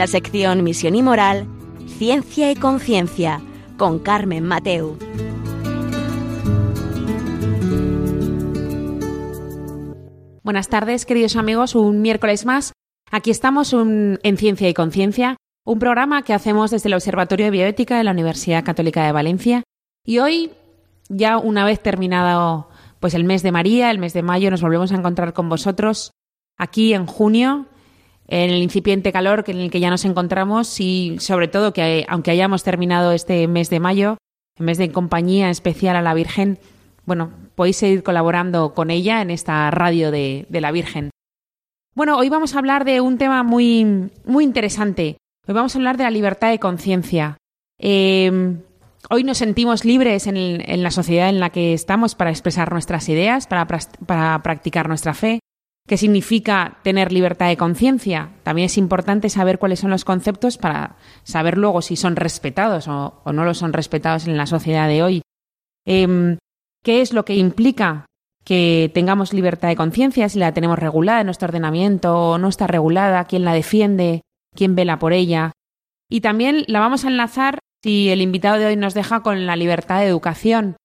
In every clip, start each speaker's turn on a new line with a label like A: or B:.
A: la sección Misión y Moral, Ciencia y Conciencia, con Carmen Mateu.
B: Buenas tardes, queridos amigos, un miércoles más. Aquí estamos en Ciencia y Conciencia, un programa que hacemos desde el Observatorio de Bioética de la Universidad Católica de Valencia. Y hoy, ya una vez terminado pues el mes de María, el mes de mayo, nos volvemos a encontrar con vosotros aquí en junio, en el incipiente calor en el que ya nos encontramos y sobre todo que aunque hayamos terminado este mes de mayo, el mes de compañía especial a la Virgen, bueno, podéis seguir colaborando con ella en esta radio de, la Virgen. Bueno, hoy vamos a hablar de un tema muy, muy interesante. Hoy vamos a hablar de la libertad de conciencia. Em, hoy nos sentimos libres en, la sociedad en la que estamos para expresar nuestras ideas, para, para practicar nuestra fe. ¿Qué significa tener libertad de conciencia? También es importante saber cuáles son los conceptos para saber luego si son respetados o, no lo son respetados en la sociedad de hoy. Em, ¿Qué es lo que implica que tengamos libertad de conciencia? Si la tenemos regulada en nuestro ordenamiento o no está regulada, quién la defiende, quién vela por ella. Y también la vamos a enlazar, si el invitado de hoy nos deja, con la libertad de educación.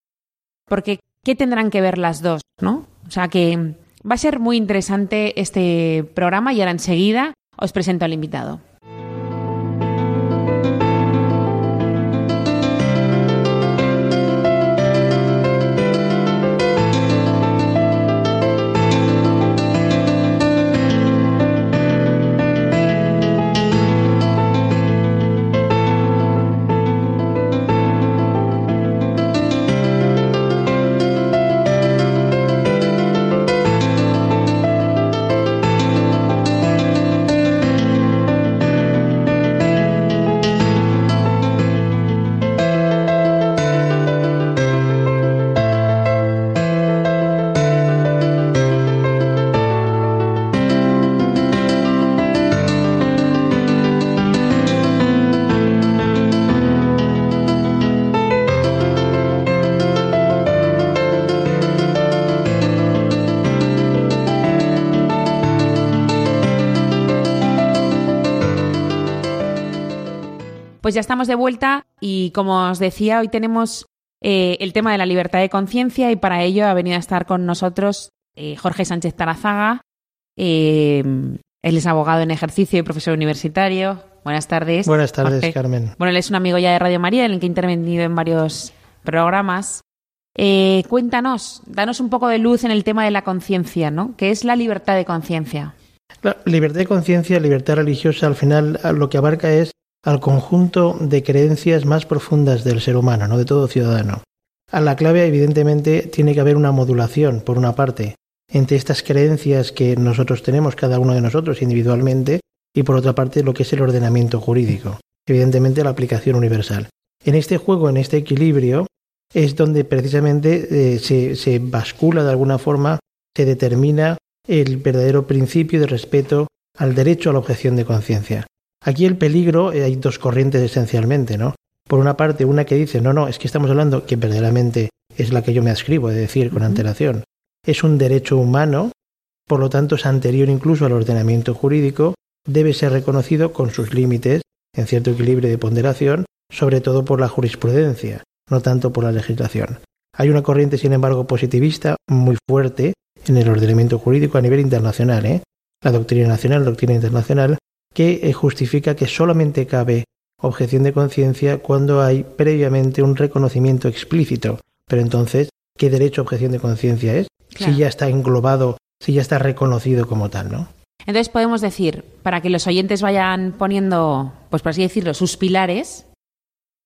B: Porque, ¿qué tendrán que ver las dos? ¿No? O sea que va a ser muy interesante este programa y ahora enseguida os presento al invitado. Ya estamos de vuelta y como os decía, hoy tenemos eh, el tema de la libertad de conciencia y para ello ha venido a estar con nosotros eh, Jorge Sánchez Tarazaga. Eh, él es abogado en ejercicio y profesor universitario. Buenas tardes.
C: Buenas tardes, Carmen.
B: Bueno, él es un amigo ya de Radio María, en el que he intervenido en varios programas. cuéntanos, danos un poco de luz en el tema de la conciencia, ¿no? ¿Qué es la libertad de conciencia?
C: La libertad de conciencia, libertad religiosa, al final lo que abarca es al conjunto de creencias más profundas del ser humano, no de todo ciudadano. A la clave, evidentemente, tiene que haber una modulación, por una parte, entre estas creencias que nosotros tenemos, cada uno de nosotros individualmente, y por otra parte, lo que es el ordenamiento jurídico, evidentemente la aplicación universal. En este juego, en este equilibrio, es donde precisamente eh, se, se bascula de alguna forma, se determina el verdadero principio de respeto al derecho a la objeción de conciencia. Aquí el peligro, eh, hay dos corrientes esencialmente, ¿no? Por una parte, una que dice, no, no, es que estamos hablando, que verdaderamente es la que yo me adscribo, de decir, con antelación, es un derecho humano, por lo tanto es anterior incluso al ordenamiento jurídico, debe ser reconocido con sus límites, en cierto equilibrio de ponderación, sobre todo por la jurisprudencia, no tanto por la legislación. Hay una corriente, sin embargo, positivista muy fuerte en el ordenamiento jurídico a nivel internacional, ¿eh? la doctrina nacional, la doctrina internacional, que eh, justifica que solamente cabe objeción de conciencia cuando hay previamente un reconocimiento explícito. Pero entonces, ¿qué derecho a objeción de conciencia es? Si ya está englobado, si ya está reconocido como tal, ¿no?
B: Entonces podemos decir, para que los oyentes vayan poniendo, pues por así decirlo, sus pilares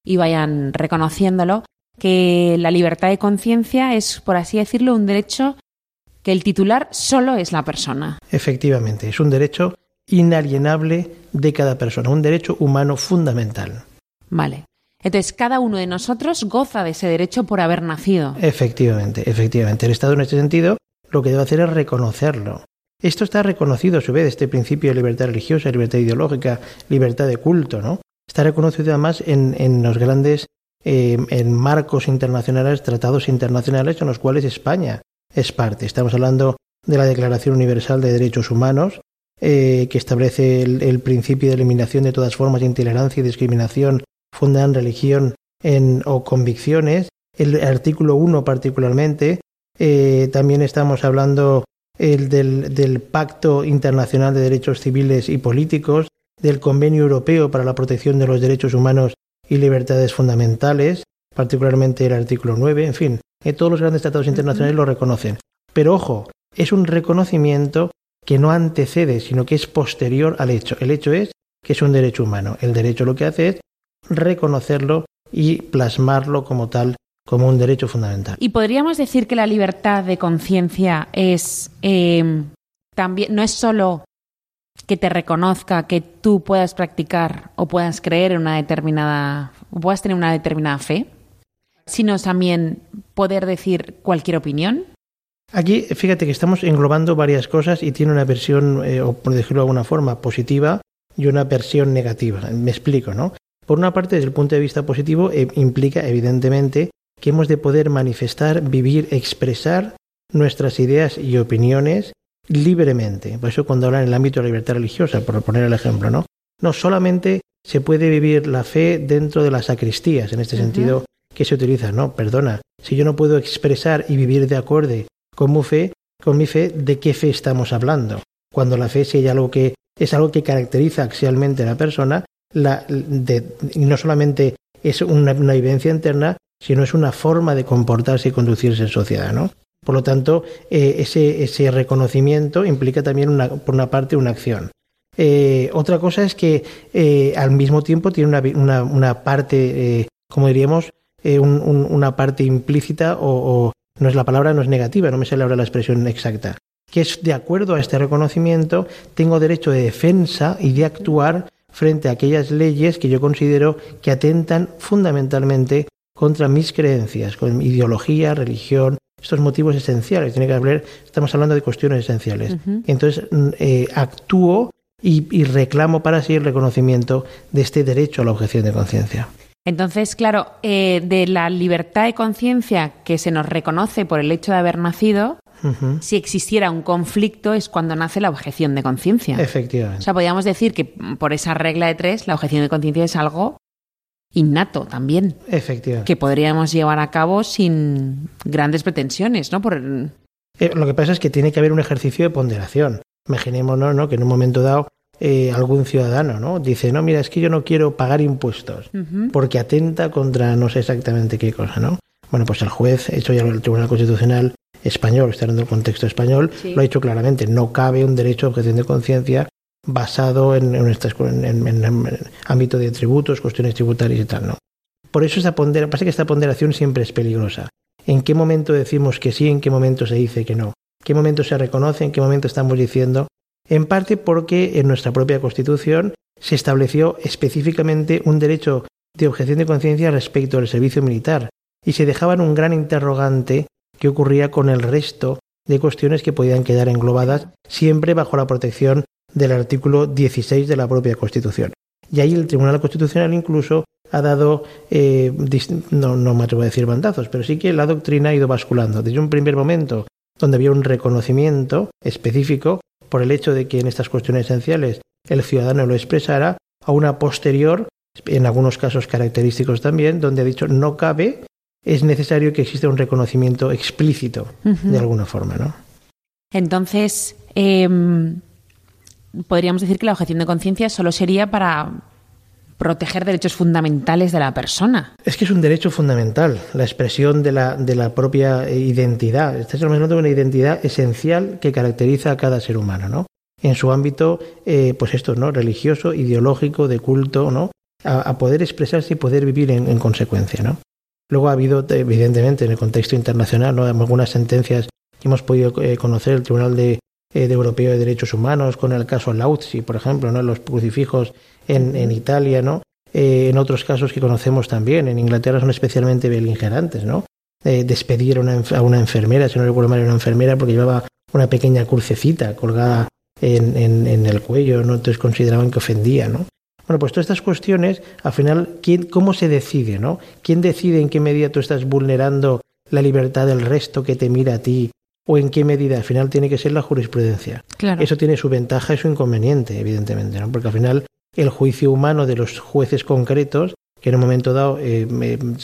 B: y vayan reconociéndolo, que la libertad de conciencia es, por así decirlo, un derecho que el titular solo es la persona.
C: Efectivamente, es un derecho inalienable de cada persona, un derecho humano fundamental.
B: Vale. Entonces, cada uno de nosotros goza de ese derecho por haber nacido.
C: Efectivamente, efectivamente. El Estado en este sentido lo que debe hacer es reconocerlo. Esto está reconocido a su vez, este principio de libertad religiosa, libertad ideológica, libertad de culto, ¿no? Está reconocido además en, en los grandes en marcos internacionales, tratados internacionales en los cuales España es parte. Estamos hablando de la Declaración Universal de Derechos Humanos, que establece el, principio de eliminación de todas formas de intolerancia y discriminación fundada en religión o convicciones. El artículo 1 particularmente. también estamos hablando del, Pacto Internacional de Derechos Civiles y Políticos, del Convenio Europeo para la Protección de los Derechos Humanos y Libertades Fundamentales, particularmente el artículo 9, en fin, eh, todos los grandes tratados internacionales lo reconocen. Pero ojo, es un reconocimiento que no antecede, sino que es posterior al hecho. El hecho es que es un derecho humano. El derecho lo que hace es reconocerlo y plasmarlo como tal como un derecho fundamental.
B: Y podríamos decir que la libertad de conciencia es eh, también no es solo que te reconozca que tú puedas practicar o puedas creer en una determinada o puedas tener una determinada fe, sino también poder decir cualquier opinión.
C: Aquí, fíjate que estamos englobando varias cosas y tiene una versión, eh, o por decirlo de alguna forma, positiva y una versión negativa. Me explico, ¿no? Por una parte, desde el punto de vista positivo, eh, implica evidentemente que hemos de poder manifestar, vivir, expresar nuestras ideas y opiniones libremente. Por eso cuando hablan en el ámbito de la libertad religiosa, por poner el ejemplo, ¿no? No solamente se puede vivir la fe dentro de las sacristías, en este sentido que se utiliza, no, perdona, si yo no puedo expresar y vivir de acuerdo con mi fe, con mi fe, ¿de qué fe estamos hablando? Cuando la fe es algo que es algo que caracteriza axialmente a la persona, la, no solamente es una, vivencia interna, sino es una forma de comportarse y conducirse en sociedad, ¿no? Por lo tanto, eh, ese, reconocimiento implica también, una, por una parte, una acción. Eh, otra cosa es que eh, al mismo tiempo tiene una, parte, como diríamos, un, una parte implícita o, no es la palabra, no es negativa, no me sale ahora la expresión exacta, que es de acuerdo a este reconocimiento, tengo derecho de defensa y de actuar frente a aquellas leyes que yo considero que atentan fundamentalmente contra mis creencias, con mi ideología, religión, estos motivos esenciales. Tiene que haber, estamos hablando de cuestiones esenciales. Entonces, mm, eh, actúo y, reclamo para sí el reconocimiento de este derecho a la objeción de conciencia.
B: Entonces, claro, eh, de la libertad de conciencia que se nos reconoce por el hecho de haber nacido, si existiera un conflicto es cuando nace la objeción de conciencia.
C: Efectivamente.
B: O sea, podríamos decir que por esa regla de tres, la objeción de conciencia es algo innato también.
C: Efectivamente.
B: Que podríamos llevar a cabo sin grandes pretensiones, ¿no? Por...
C: Eh, lo que pasa es que tiene que haber un ejercicio de ponderación. Imaginémonos ¿no? que en un momento dado eh, algún ciudadano ¿no? dice, no, mira, es que yo no quiero pagar impuestos porque atenta contra no sé exactamente qué cosa, ¿no? Bueno, pues el juez, hecho ya el Tribunal Constitucional español, está en el contexto español, lo ha dicho claramente, no cabe un derecho a objeción de conciencia basado en, en, en, ámbito de tributos, cuestiones tributarias y tal, ¿no? Por eso esa pondera, pasa que esta ponderación siempre es peligrosa. ¿En qué momento decimos que sí, en qué momento se dice que no? ¿En qué momento se reconoce, en qué momento estamos diciendo? En parte porque en nuestra propia Constitución se estableció específicamente un derecho de objeción de conciencia respecto al servicio militar y se dejaban un gran interrogante que ocurría con el resto de cuestiones que podían quedar englobadas siempre bajo la protección del artículo 16 de la propia Constitución. Y ahí el Tribunal Constitucional incluso ha dado, eh, no, no me atrevo a decir bandazos, pero sí que la doctrina ha ido basculando. Desde un primer momento, donde había un reconocimiento específico por el hecho de que en estas cuestiones esenciales el ciudadano lo expresara, a una posterior, en algunos casos característicos también, donde ha dicho no cabe, es necesario que exista un reconocimiento explícito de alguna forma, ¿no?
B: Entonces, eh, podríamos decir que la objeción de conciencia solo sería para proteger derechos fundamentales de la persona.
C: Es que es un derecho fundamental, la expresión de la, de la propia identidad. Estás hablando de una identidad esencial que caracteriza a cada ser humano, ¿no? En su ámbito, eh, pues esto, ¿no? Religioso, ideológico, de culto, ¿no? A, poder expresarse y poder vivir en, consecuencia, ¿no? Luego ha habido, evidentemente, en el contexto internacional, ¿no? algunas sentencias que hemos podido eh, conocer, el Tribunal de, eh, de Europeo de Derechos Humanos, con el caso Lauzzi, por ejemplo, ¿no? los crucifijos en, en Italia, ¿no? Eh, en otros casos que conocemos también, en Inglaterra son especialmente beligerantes, ¿no? Eh, despedir a una, a una, enfermera, si no recuerdo mal, una enfermera porque llevaba una pequeña crucecita colgada en, en, en, el cuello, ¿no? Entonces consideraban que ofendía, ¿no? Bueno, pues todas estas cuestiones, al final, ¿quién, ¿cómo se decide? ¿no? ¿Quién decide en qué medida tú estás vulnerando la libertad del resto que te mira a ti? ¿O en qué medida? Al final tiene que ser la jurisprudencia.
B: Claro.
C: Eso tiene su ventaja y su inconveniente, evidentemente, ¿no? porque al final el juicio humano de los jueces concretos, que en un momento dado eh,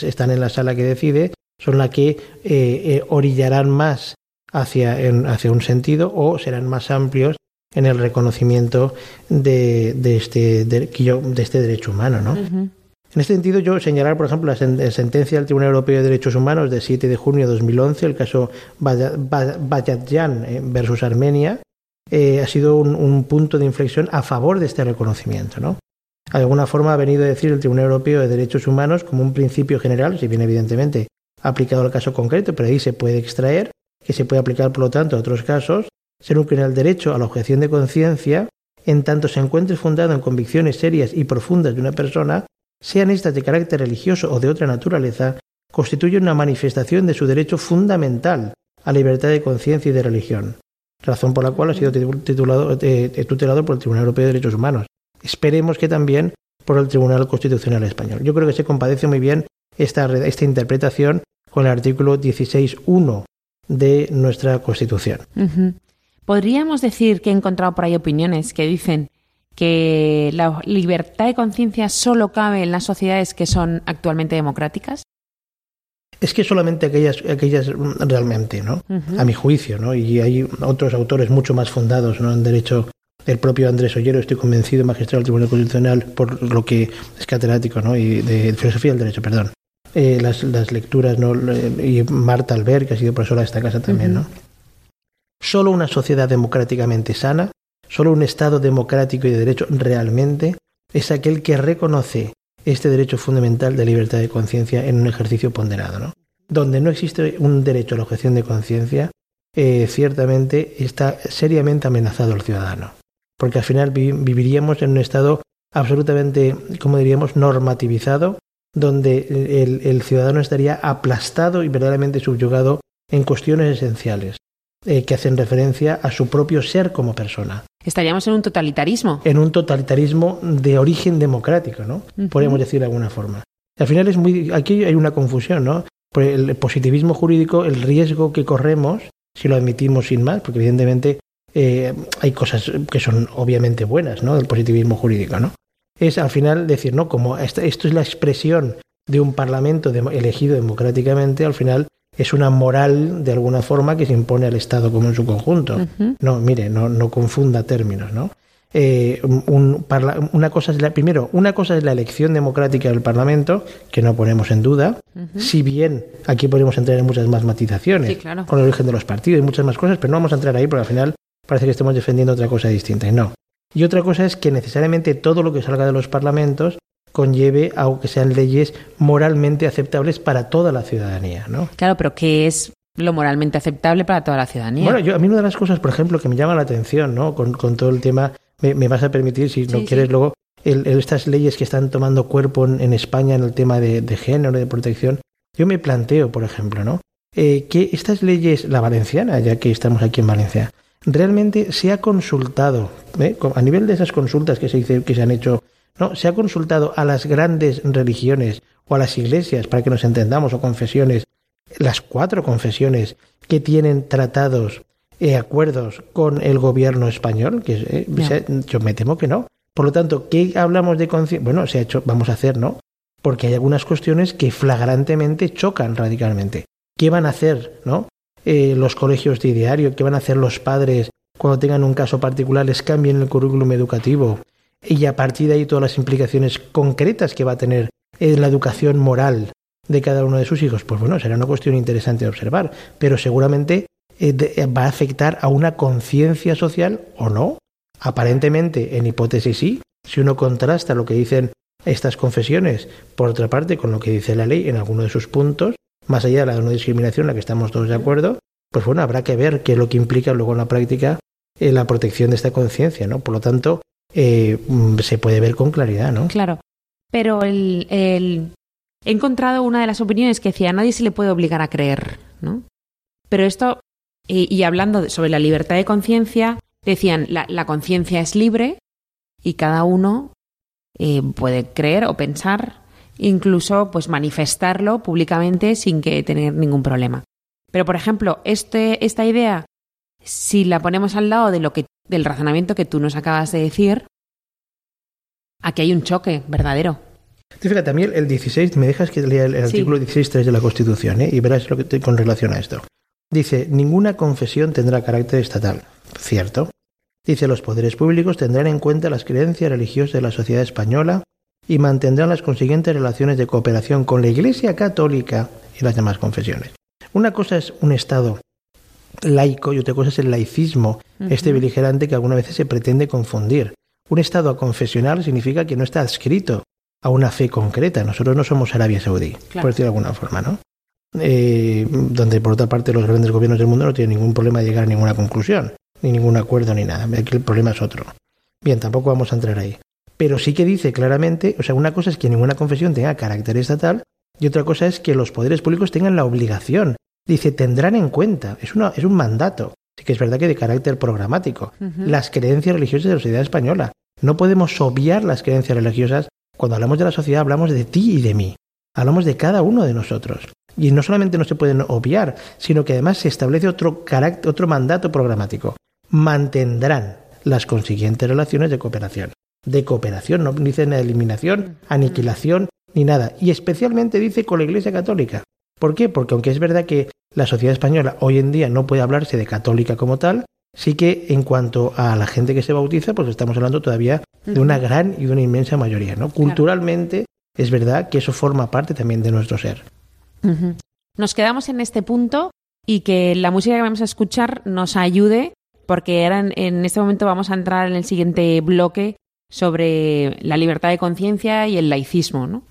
C: están en la sala que decide, son las que eh, eh, orillarán más hacia, en, hacia un sentido o serán más amplios en el reconocimiento de, de, este, de, de este derecho humano. ¿no? En este sentido, yo señalar, por ejemplo, la sen- sentencia del Tribunal Europeo de Derechos Humanos de 7 de junio de 2011, el caso Baya- Ba- Bayatyan eh, versus Armenia, eh, ha sido un, un punto de inflexión a favor de este reconocimiento. ¿no? De alguna forma ha venido a decir el Tribunal Europeo de Derechos Humanos como un principio general, si bien evidentemente aplicado al caso concreto, pero ahí se puede extraer, que se puede aplicar, por lo tanto, a otros casos, se nuclea el derecho a la objeción de conciencia en tanto se encuentre fundado en convicciones serias y profundas de una persona, sean estas de carácter religioso o de otra naturaleza, constituye una manifestación de su derecho fundamental a libertad de conciencia y de religión, razón por la cual ha sido titu- titulado, eh, tutelado por el Tribunal Europeo de Derechos Humanos. Esperemos que también por el Tribunal Constitucional Español. Yo creo que se compadece muy bien esta, re- esta interpretación con el artículo 16.1 de nuestra Constitución.
B: Podríamos decir que he encontrado por ahí opiniones que dicen que la libertad de conciencia solo cabe en las sociedades que son actualmente democráticas.
C: Es que solamente aquellas, aquellas realmente, ¿no? A mi juicio, ¿no? Y hay otros autores mucho más fundados, ¿no? En derecho, el propio Andrés Ollero, estoy convencido, magistrado del Tribunal Constitucional, por lo que es catedrático, ¿no? Y de filosofía del derecho, perdón. Eh, las, las lecturas, ¿no? Y Marta Albert, que ha sido profesora de esta casa también, ¿no? Solo una sociedad democráticamente sana, solo un Estado democrático y de derecho realmente es aquel que reconoce este derecho fundamental de libertad de conciencia en un ejercicio ponderado. ¿no? Donde no existe un derecho a la objeción de conciencia, eh, ciertamente está seriamente amenazado el ciudadano. Porque al final vi- viviríamos en un estado absolutamente, como diríamos, normativizado, donde el, el ciudadano estaría aplastado y verdaderamente subyugado en cuestiones esenciales eh, que hacen referencia a su propio ser como persona
B: Estaríamos en un totalitarismo.
C: en un totalitarismo de origen democrático, ¿no?
B: Ujú.
C: Podríamos decir de alguna forma. Al final es muy, aquí hay una confusión, ¿no? Por el positivismo jurídico, el riesgo que corremos, si lo admitimos sin más, porque evidentemente eh, hay cosas que son obviamente buenas, ¿no? Del positivismo jurídico, ¿no? Es al final decir, ¿no? Como esta- esto es la expresión de un parlamento elegido democráticamente, al final es una moral de alguna forma que se impone al Estado como en su conjunto. No, mire, no, no confunda términos, ¿no? Eh, un una cosa es la, primero, una cosa es la elección democrática del Parlamento, que no ponemos en duda, si bien aquí podemos entrar en muchas más matizaciones,
B: Sí, claro.
C: con el origen de los partidos y muchas más cosas, pero no vamos a entrar ahí porque al final parece que estamos defendiendo otra cosa distinta, y no. Y otra cosa es que necesariamente todo lo que salga de los parlamentos conlleve a que sean leyes moralmente aceptables para toda la ciudadanía, ¿no?
B: Claro, pero ¿qué es lo moralmente aceptable para toda la ciudadanía?
C: Bueno, yo, a mí una de las cosas, por ejemplo, que me llama la atención, ¿no? Con, con todo el tema, me, me vas a permitir, si no
B: Sí,
C: quieres
B: sí.
C: luego, el- el- estas leyes que están tomando cuerpo en, en España en el tema de, de género, de protección, yo me planteo, por ejemplo, ¿no? Eh, que estas leyes, la valenciana, ya que estamos aquí en Valencia, realmente se ha consultado, ¿eh? A nivel de esas consultas que se, dice, que se han hecho, ¿no? Se ha consultado a las grandes religiones o a las iglesias, para que nos entendamos, o confesiones, las cuatro confesiones que tienen tratados eh, acuerdos con el gobierno español, que eh, se- yo me temo que no. Por lo tanto, ¿qué hablamos de conciencia? Bueno, se ha hecho, vamos a hacer, ¿no? Porque hay algunas cuestiones que flagrantemente chocan radicalmente. ¿Qué van a hacer, no? Eh, los colegios de ideario, ¿qué van a hacer los padres cuando tengan un caso particular? Les cambien el currículum educativo y a partir de ahí todas las implicaciones concretas que va a tener en la educación moral de cada uno de sus hijos, pues bueno, será una cuestión interesante de observar, pero seguramente eh, eh, va a afectar a una conciencia social o no. Aparentemente, en hipótesis sí, si uno contrasta lo que dicen estas confesiones, por otra parte, con lo que dice la ley en alguno de sus puntos, más allá de la no discriminación, en la que estamos todos de acuerdo, pues bueno, habrá que ver qué es lo que implica luego en la práctica eh, la protección de esta conciencia, ¿no? Por lo tanto, eh, mm, se puede ver con claridad, ¿no?
B: Claro. Pero el, he encontrado una de las opiniones que decía, a nadie se le puede obligar a creer, ¿no? Pero esto, y, hablando sobre la libertad de conciencia, decían, la, la conciencia es libre y cada uno eh, puede creer o pensar, incluso pues manifestarlo públicamente sin que tener ningún problema. Pero, por ejemplo, este, esta idea, si la ponemos al lado de lo que, del razonamiento que tú nos acabas de decir, aquí hay un choque verdadero.
C: fíjate, también el 16, me dejas que lea el, artículo 16.3 de la Constitución ¿eh? y verás lo que te, con relación a esto. Dice, ninguna confesión tendrá carácter estatal. Cierto. Dice, los poderes públicos tendrán en cuenta las creencias religiosas de la sociedad española y mantendrán las consiguientes relaciones de cooperación con la Iglesia Católica y las demás confesiones. Una cosa es un Estado laico y otra cosa es el laicismo, este beligerante que algunas veces se pretende confundir. Un Estado confesional significa que no está adscrito a una fe concreta. Nosotros no somos Arabia Saudí, por decirlo de alguna forma, ¿no? Eh, donde por otra parte los grandes gobiernos del mundo no tienen ningún problema de llegar a ninguna conclusión, ni ningún acuerdo, ni nada. Aquí el problema es otro. Bien, tampoco vamos a entrar ahí. Pero sí que dice claramente, o sea, una cosa es que ninguna confesión tenga carácter estatal y otra cosa es que los poderes públicos tengan la obligación Dice, tendrán en cuenta, es, una, es un mandato, sí que es verdad que de carácter programático, las creencias religiosas de la sociedad española. No podemos obviar las creencias religiosas. Cuando hablamos de la sociedad hablamos de ti y de mí. Hablamos de cada uno de nosotros. Y no solamente no se pueden obviar, sino que además se establece otro, carácter, otro mandato programático. Mantendrán las consiguientes relaciones de cooperación. De cooperación, no dicen eliminación, aniquilación, ni nada. Y especialmente dice con la Iglesia Católica. ¿Por qué? Porque aunque es verdad que la sociedad española hoy en día no puede hablarse de católica como tal, sí que en cuanto a la gente que se bautiza, pues estamos hablando todavía de una gran y de una inmensa mayoría. ¿no? Culturalmente es verdad que eso forma parte también de nuestro ser.
B: Nos quedamos en este punto y que la música que vamos a escuchar nos ayude, porque ahora en este momento vamos a entrar en el siguiente bloque sobre la libertad de conciencia y el laicismo. ¿no?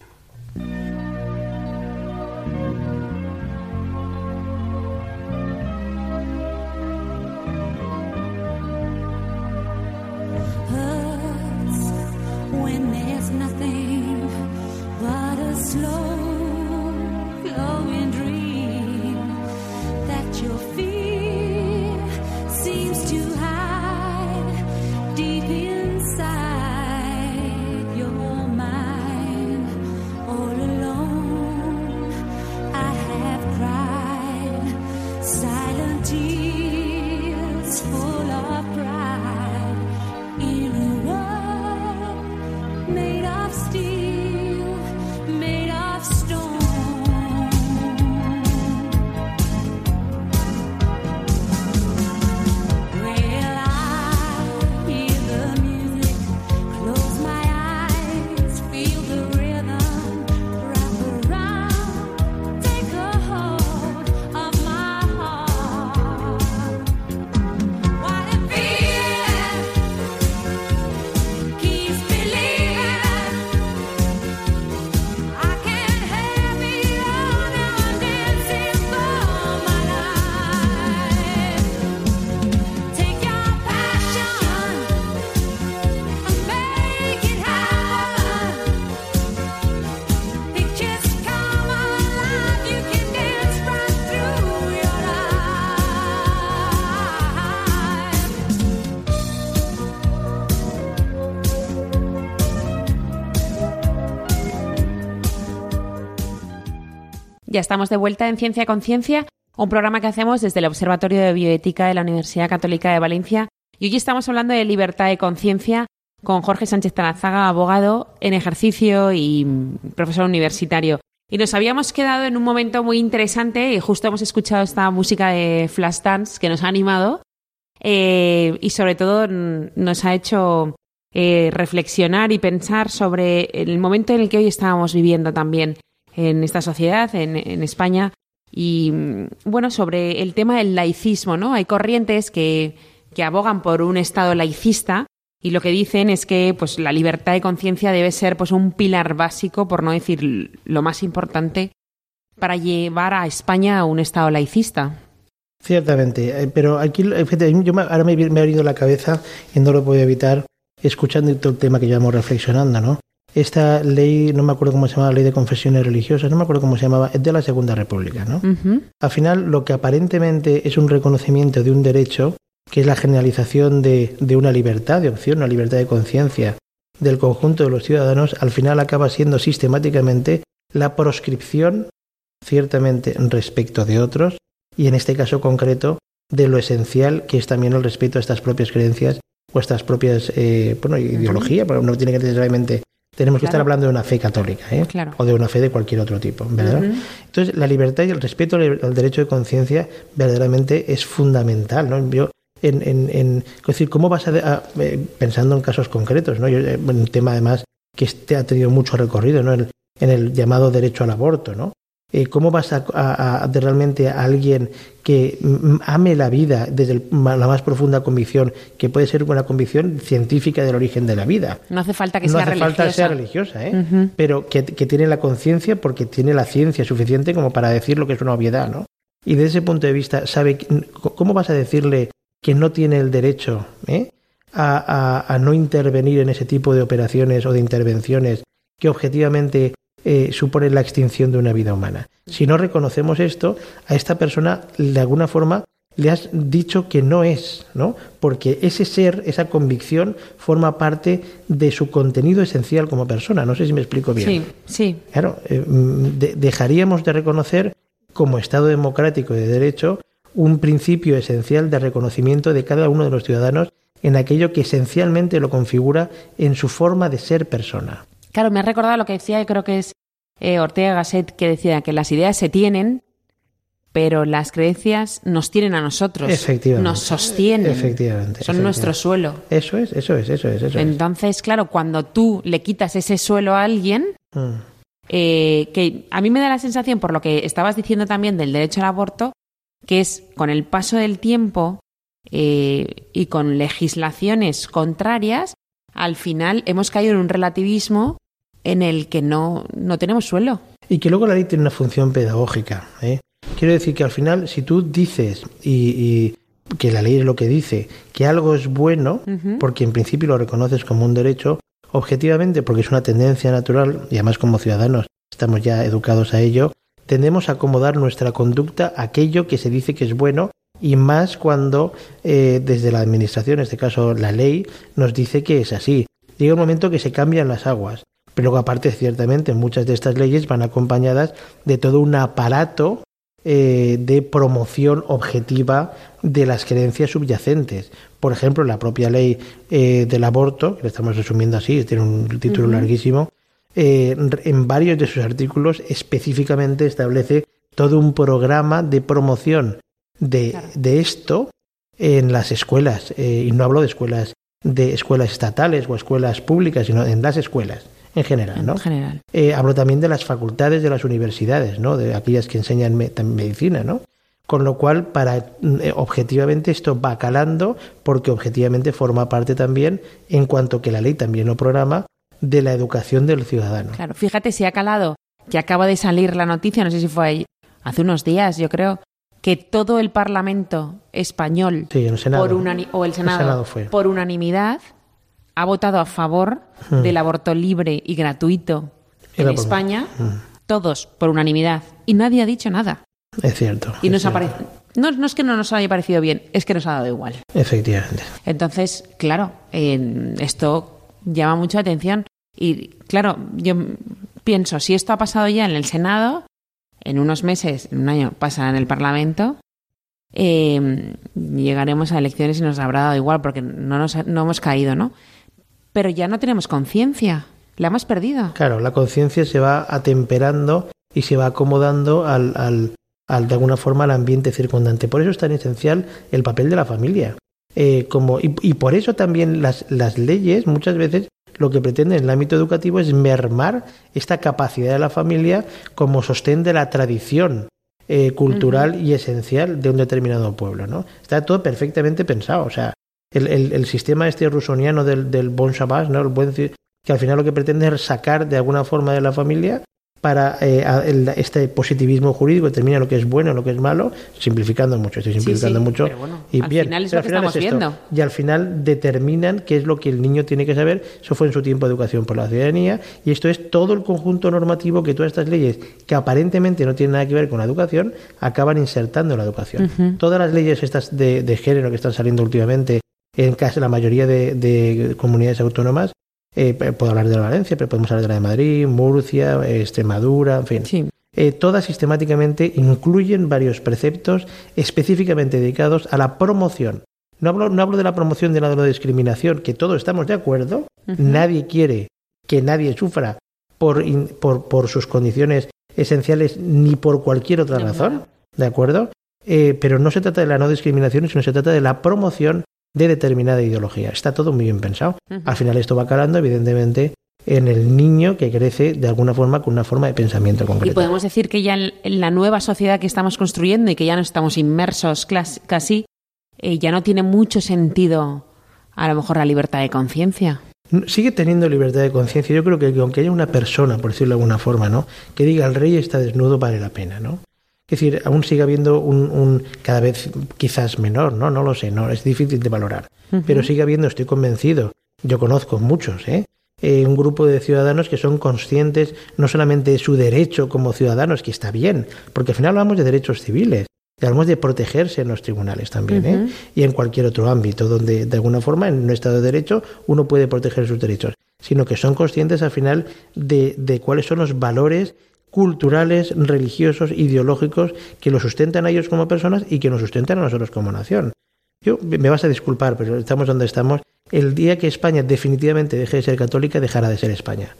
B: Ya estamos de vuelta en Ciencia Conciencia, un programa que hacemos desde el Observatorio de Bioética de la Universidad Católica de Valencia. Y hoy estamos hablando de libertad de conciencia con Jorge Sánchez Tanazaga, abogado en ejercicio y profesor universitario. Y nos habíamos quedado en un momento muy interesante y justo hemos escuchado esta música de Flashdance que nos ha animado eh, y sobre todo nos ha hecho eh, reflexionar y pensar sobre el momento en el que hoy estábamos viviendo también en esta sociedad, en, España. Y bueno, sobre el tema del laicismo, ¿no? Hay corrientes que, que abogan por un Estado laicista y lo que dicen es que pues, la libertad de conciencia debe ser pues, un pilar básico, por no decir lo más importante, para llevar a España a un Estado laicista.
C: Ciertamente, eh, pero aquí yo ahora me, me ha venido la cabeza y no lo puedo evitar escuchando todo el tema que llevamos reflexionando, ¿no? Esta ley, no me acuerdo cómo se llamaba, ley de confesiones religiosas, no me acuerdo cómo se llamaba, es de la Segunda República, ¿no? Al final, lo que aparentemente es un reconocimiento de un derecho, que es la generalización de, una libertad de opción, una libertad de conciencia del conjunto de los ciudadanos, al final acaba siendo sistemáticamente la proscripción, ciertamente respecto de otros, y en este caso concreto, de lo esencial que es también el respeto a estas propias creencias o estas propias eh, bueno, ideología, pero no tiene que necesariamente tenemos que estar hablando de una fe católica ¿eh? o de una fe de cualquier otro tipo, ¿verdad? Entonces, la libertad y el respeto al derecho de conciencia verdaderamente es fundamental, ¿no? Yo, en, en, en es decir, ¿cómo vas a, eh, pensando en casos concretos, ¿no? Yo, eh, un tema además que este ha tenido mucho recorrido, ¿no? En, en el llamado derecho al aborto, ¿no? Eh, ¿Cómo vas a, a, realmente a alguien que ame la vida desde la más profunda convicción, que puede ser una convicción científica del origen de la vida?
B: No hace falta que
C: no
B: sea
C: hace
B: religiosa.
C: falta sea religiosa, ¿eh? pero que, que, tiene la conciencia porque tiene la ciencia suficiente como para decir lo que es una obviedad, ¿no? Y desde ese punto de vista, ¿sabe cómo vas a decirle que no tiene el derecho ¿eh? a no intervenir en ese tipo de operaciones o de intervenciones que objetivamente eh, supone la extinción de una vida humana. Si no reconocemos esto, a esta persona de alguna forma le has dicho que no es, ¿no? Porque ese ser, esa convicción, forma parte de su contenido esencial como persona. No sé si me explico bien.
B: Sí, sí.
C: Claro, eh, de, dejaríamos de reconocer como Estado democrático de derecho un principio esencial de reconocimiento de cada uno de los ciudadanos en aquello que esencialmente lo configura en su forma de ser persona.
B: Claro, me ha recordado lo que decía, y creo que es eh, Ortega Gasset, que decía que las ideas se tienen, pero las creencias nos tienen a nosotros.
C: Efectivamente.
B: Nos sostienen.
C: Efectivamente.
B: Son nuestro suelo.
C: Eso es, eso es, eso es. Eso
B: Entonces, claro, cuando tú le quitas ese suelo a alguien, mm. eh, que a mí me da la sensación, por lo que estabas diciendo también del derecho al aborto, que es con el paso del tiempo eh, y con legislaciones contrarias, al final hemos caído en un relativismo en el que no, no tenemos suelo.
C: Y que luego la ley tiene una función pedagógica. ¿eh? Quiero decir que al final, si tú dices, y, que la ley es lo que dice, que algo es bueno, porque en principio lo reconoces como un derecho, objetivamente, porque es una tendencia natural, y además como ciudadanos estamos ya educados a ello, tendemos a acomodar nuestra conducta a aquello que se dice que es bueno y más cuando eh, desde la administración, en este caso la ley, nos dice que es así. Llega un momento que se cambian las aguas, pero luego aparte ciertamente muchas de estas leyes van acompañadas de todo un aparato eh, de promoción objetiva de las creencias subyacentes. Por ejemplo, la propia ley eh, del aborto, que lo estamos resumiendo así, tiene un título larguísimo, en varios de sus artículos específicamente establece todo un programa de promoción de, de esto en las escuelas, eh, y no hablo de escuelas de escuelas estatales o escuelas públicas, sino en las escuelas en general, ¿no?
B: En general.
C: Eh, hablo también de las facultades de las universidades, ¿no? De aquellas que enseñan medicina, ¿no? Con lo cual, para eh, objetivamente esto va calando, porque objetivamente forma parte también, en cuanto que la ley también lo programa, de la educación del ciudadano.
B: Claro, fíjate si ha calado, que acaba de salir la noticia, no sé si fue ahí, hace unos días, yo creo, que todo el Parlamento español por o el Senado, por unanimidad ha votado a favor hmm. del aborto libre y gratuito en España, hmm. todos por unanimidad, y nadie ha dicho nada.
C: Es cierto.
B: Y
C: nos
B: ha no, no, es que no nos haya parecido bien, es que nos ha dado igual.
C: Efectivamente.
B: Entonces, claro, esto llama mucha atención. Y claro, yo pienso, si esto ha pasado ya en el Senado, en unos meses, en un año, pasará en el Parlamento, eh, llegaremos a elecciones y nos habrá dado igual porque no, nos, no hemos caído, ¿no? Pero ya no tenemos conciencia, la hemos perdido.
C: Claro, la conciencia se va atemperando y se va acomodando al, al, al, de alguna forma al ambiente circundante. Por eso es tan esencial el papel de la familia. Eh, como, y, y, por eso también las, las leyes muchas veces lo que pretende en el ámbito educativo es mermar esta capacidad de la familia como sostén de la tradición eh, cultural y esencial de un determinado pueblo. ¿no? Está todo perfectamente pensado. O sea, el, el, sistema este rusoniano del, del bon Shabbat, ¿no? el buen, que al final lo que pretende es sacar de alguna forma de la familia para eh, este positivismo jurídico determina lo que es bueno, lo que es malo, simplificando mucho, estoy simplificando mucho.
B: y al bien, final es lo que estamos viendo.
C: Y al final determinan qué es lo que el niño tiene que saber. Eso fue en su tiempo educación por la ciudadanía. Y esto es todo el conjunto normativo que todas estas leyes, que aparentemente no tienen nada que ver con la educación, acaban insertando en la educación. Todas las leyes estas de, de, género que están saliendo últimamente en casi la mayoría de, de comunidades autónomas Eh, puedo hablar de Valencia, pero podemos hablar de la de Madrid, Murcia, Extremadura, en fin.
B: Sí.
C: Eh, todas sistemáticamente incluyen varios preceptos específicamente dedicados a la promoción. No hablo, no hablo de la promoción de la, de la discriminación, que todos estamos de acuerdo. Nadie quiere que nadie sufra por, por, por, sus condiciones esenciales ni por cualquier otra razón. ¿De acuerdo? Eh, pero no se trata de la no discriminación, sino se trata de la promoción de determinada ideología. Está todo muy bien pensado. Uh -huh. Al final esto va calando, evidentemente, en el niño que crece de alguna forma con una forma de pensamiento concreta.
B: Y podemos decir que ya en la nueva sociedad que estamos construyendo y que ya no estamos inmersos casi, eh, ya no tiene mucho sentido a lo mejor la libertad de conciencia.
C: Sigue teniendo libertad de conciencia. Yo creo que aunque haya una persona, por decirlo de alguna forma, ¿no? que diga el rey está desnudo, vale la pena, ¿no? Es decir, aún sigue habiendo un, un, cada vez quizás menor, ¿no? No lo sé, no es difícil de valorar. Uh -huh. Pero sigue habiendo, estoy convencido, yo conozco muchos, ¿eh? Eh, un grupo de ciudadanos que son conscientes no solamente de su derecho como ciudadanos, que está bien, porque al final hablamos de derechos civiles, y hablamos de protegerse en los tribunales también, uh -huh. ¿eh? y en cualquier otro ámbito donde de alguna forma en un Estado de Derecho uno puede proteger sus derechos, sino que son conscientes al final de, de cuáles son los valores culturales, religiosos, ideológicos que los sustentan a ellos como personas y que nos sustentan a nosotros como nación. Yo me vas a disculpar, pero estamos donde estamos. El día que España definitivamente deje de ser católica, dejará de ser España.